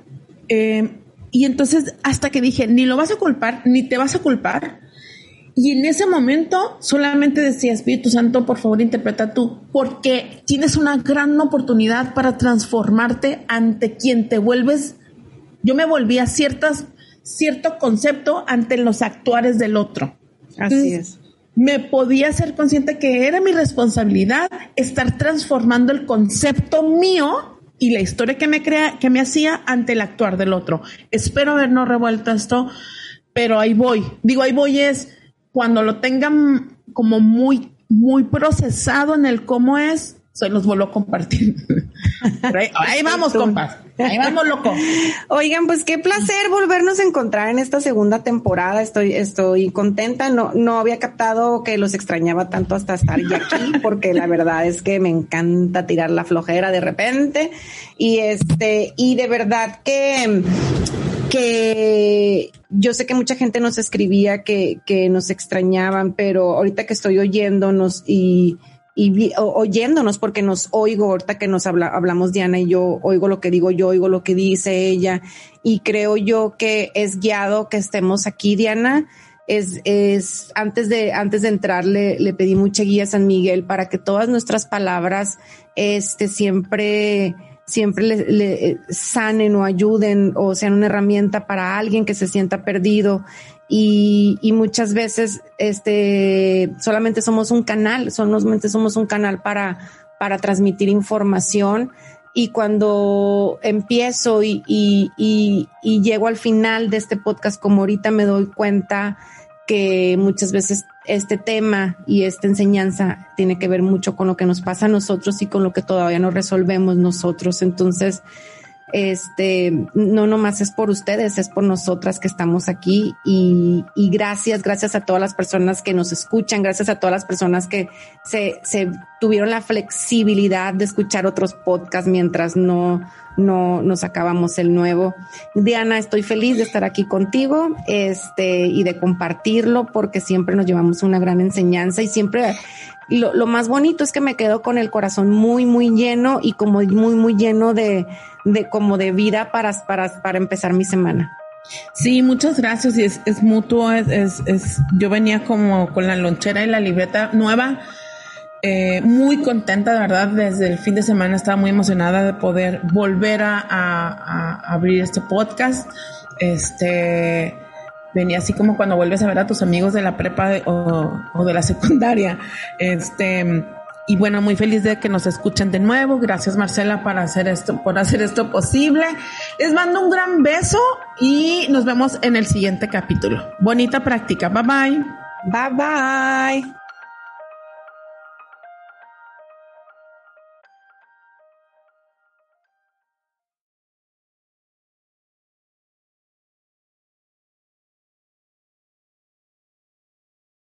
[SPEAKER 1] Eh, y entonces hasta que dije, ni lo vas a culpar, ni te vas a culpar. Y en ese momento solamente decía, Espíritu Santo, por favor, interpreta tú, porque tienes una gran oportunidad para transformarte ante quien te vuelves. Yo me volví a ciertas, cierto concepto ante los actuares del otro.
[SPEAKER 2] Así es.
[SPEAKER 1] Me podía ser consciente que era mi responsabilidad estar transformando el concepto mío y la historia que me crea, que me hacía ante el actuar del otro. Espero habernos revuelto esto, pero ahí voy. Digo, ahí voy es cuando lo tengan como muy, muy procesado en el cómo es, se los vuelvo a compartir. *laughs* Ahí, vamos, compas. Ahí vamos, loco.
[SPEAKER 2] Oigan, pues qué placer volvernos a encontrar en esta segunda temporada. Estoy, estoy contenta. No, no había captado que los extrañaba tanto hasta estar ya aquí, *laughs* porque la verdad es que me encanta tirar la flojera de repente. Y este, y de verdad que, que yo sé que mucha gente nos escribía que, que nos extrañaban, pero ahorita que estoy oyéndonos y, y oyéndonos porque nos oigo ahorita que nos habla, hablamos Diana y yo oigo lo que digo yo oigo lo que dice ella y creo yo que es guiado que estemos aquí Diana. Es, es antes de antes de entrar le, le pedí mucha guía a San Miguel para que todas nuestras palabras este siempre siempre le, le, sanen o ayuden o sean una herramienta para alguien que se sienta perdido. Y, y muchas veces este solamente somos un canal, solamente somos un canal para, para transmitir información. Y cuando empiezo y, y, y, y, llego al final de este podcast, como ahorita me doy cuenta que muchas veces este tema y esta enseñanza tiene que ver mucho con lo que nos pasa a nosotros y con lo que todavía no resolvemos nosotros. Entonces, este, no nomás es por ustedes, es por nosotras que estamos aquí y, y, gracias, gracias a todas las personas que nos escuchan, gracias a todas las personas que se, se tuvieron la flexibilidad de escuchar otros podcasts mientras no, no nos acabamos el nuevo. Diana, estoy feliz de estar aquí contigo, este, y de compartirlo porque siempre nos llevamos una gran enseñanza y siempre lo, lo más bonito es que me quedo con el corazón muy, muy lleno y como muy, muy lleno de, de como de vida para, para, para empezar mi semana.
[SPEAKER 1] Sí, muchas gracias. Y es, es mutuo, es, es, es, yo venía como con la lonchera y la libreta nueva, eh, muy contenta, de verdad, desde el fin de semana estaba muy emocionada de poder volver a, abrir este podcast. Este, venía así como cuando vuelves a ver a tus amigos de la prepa o, de la secundaria. Este, y bueno, muy feliz de que nos escuchen de nuevo. Gracias Marcela para hacer esto, por hacer esto posible. Les mando un gran beso y nos vemos en el siguiente capítulo. Bonita práctica. Bye bye.
[SPEAKER 2] Bye bye.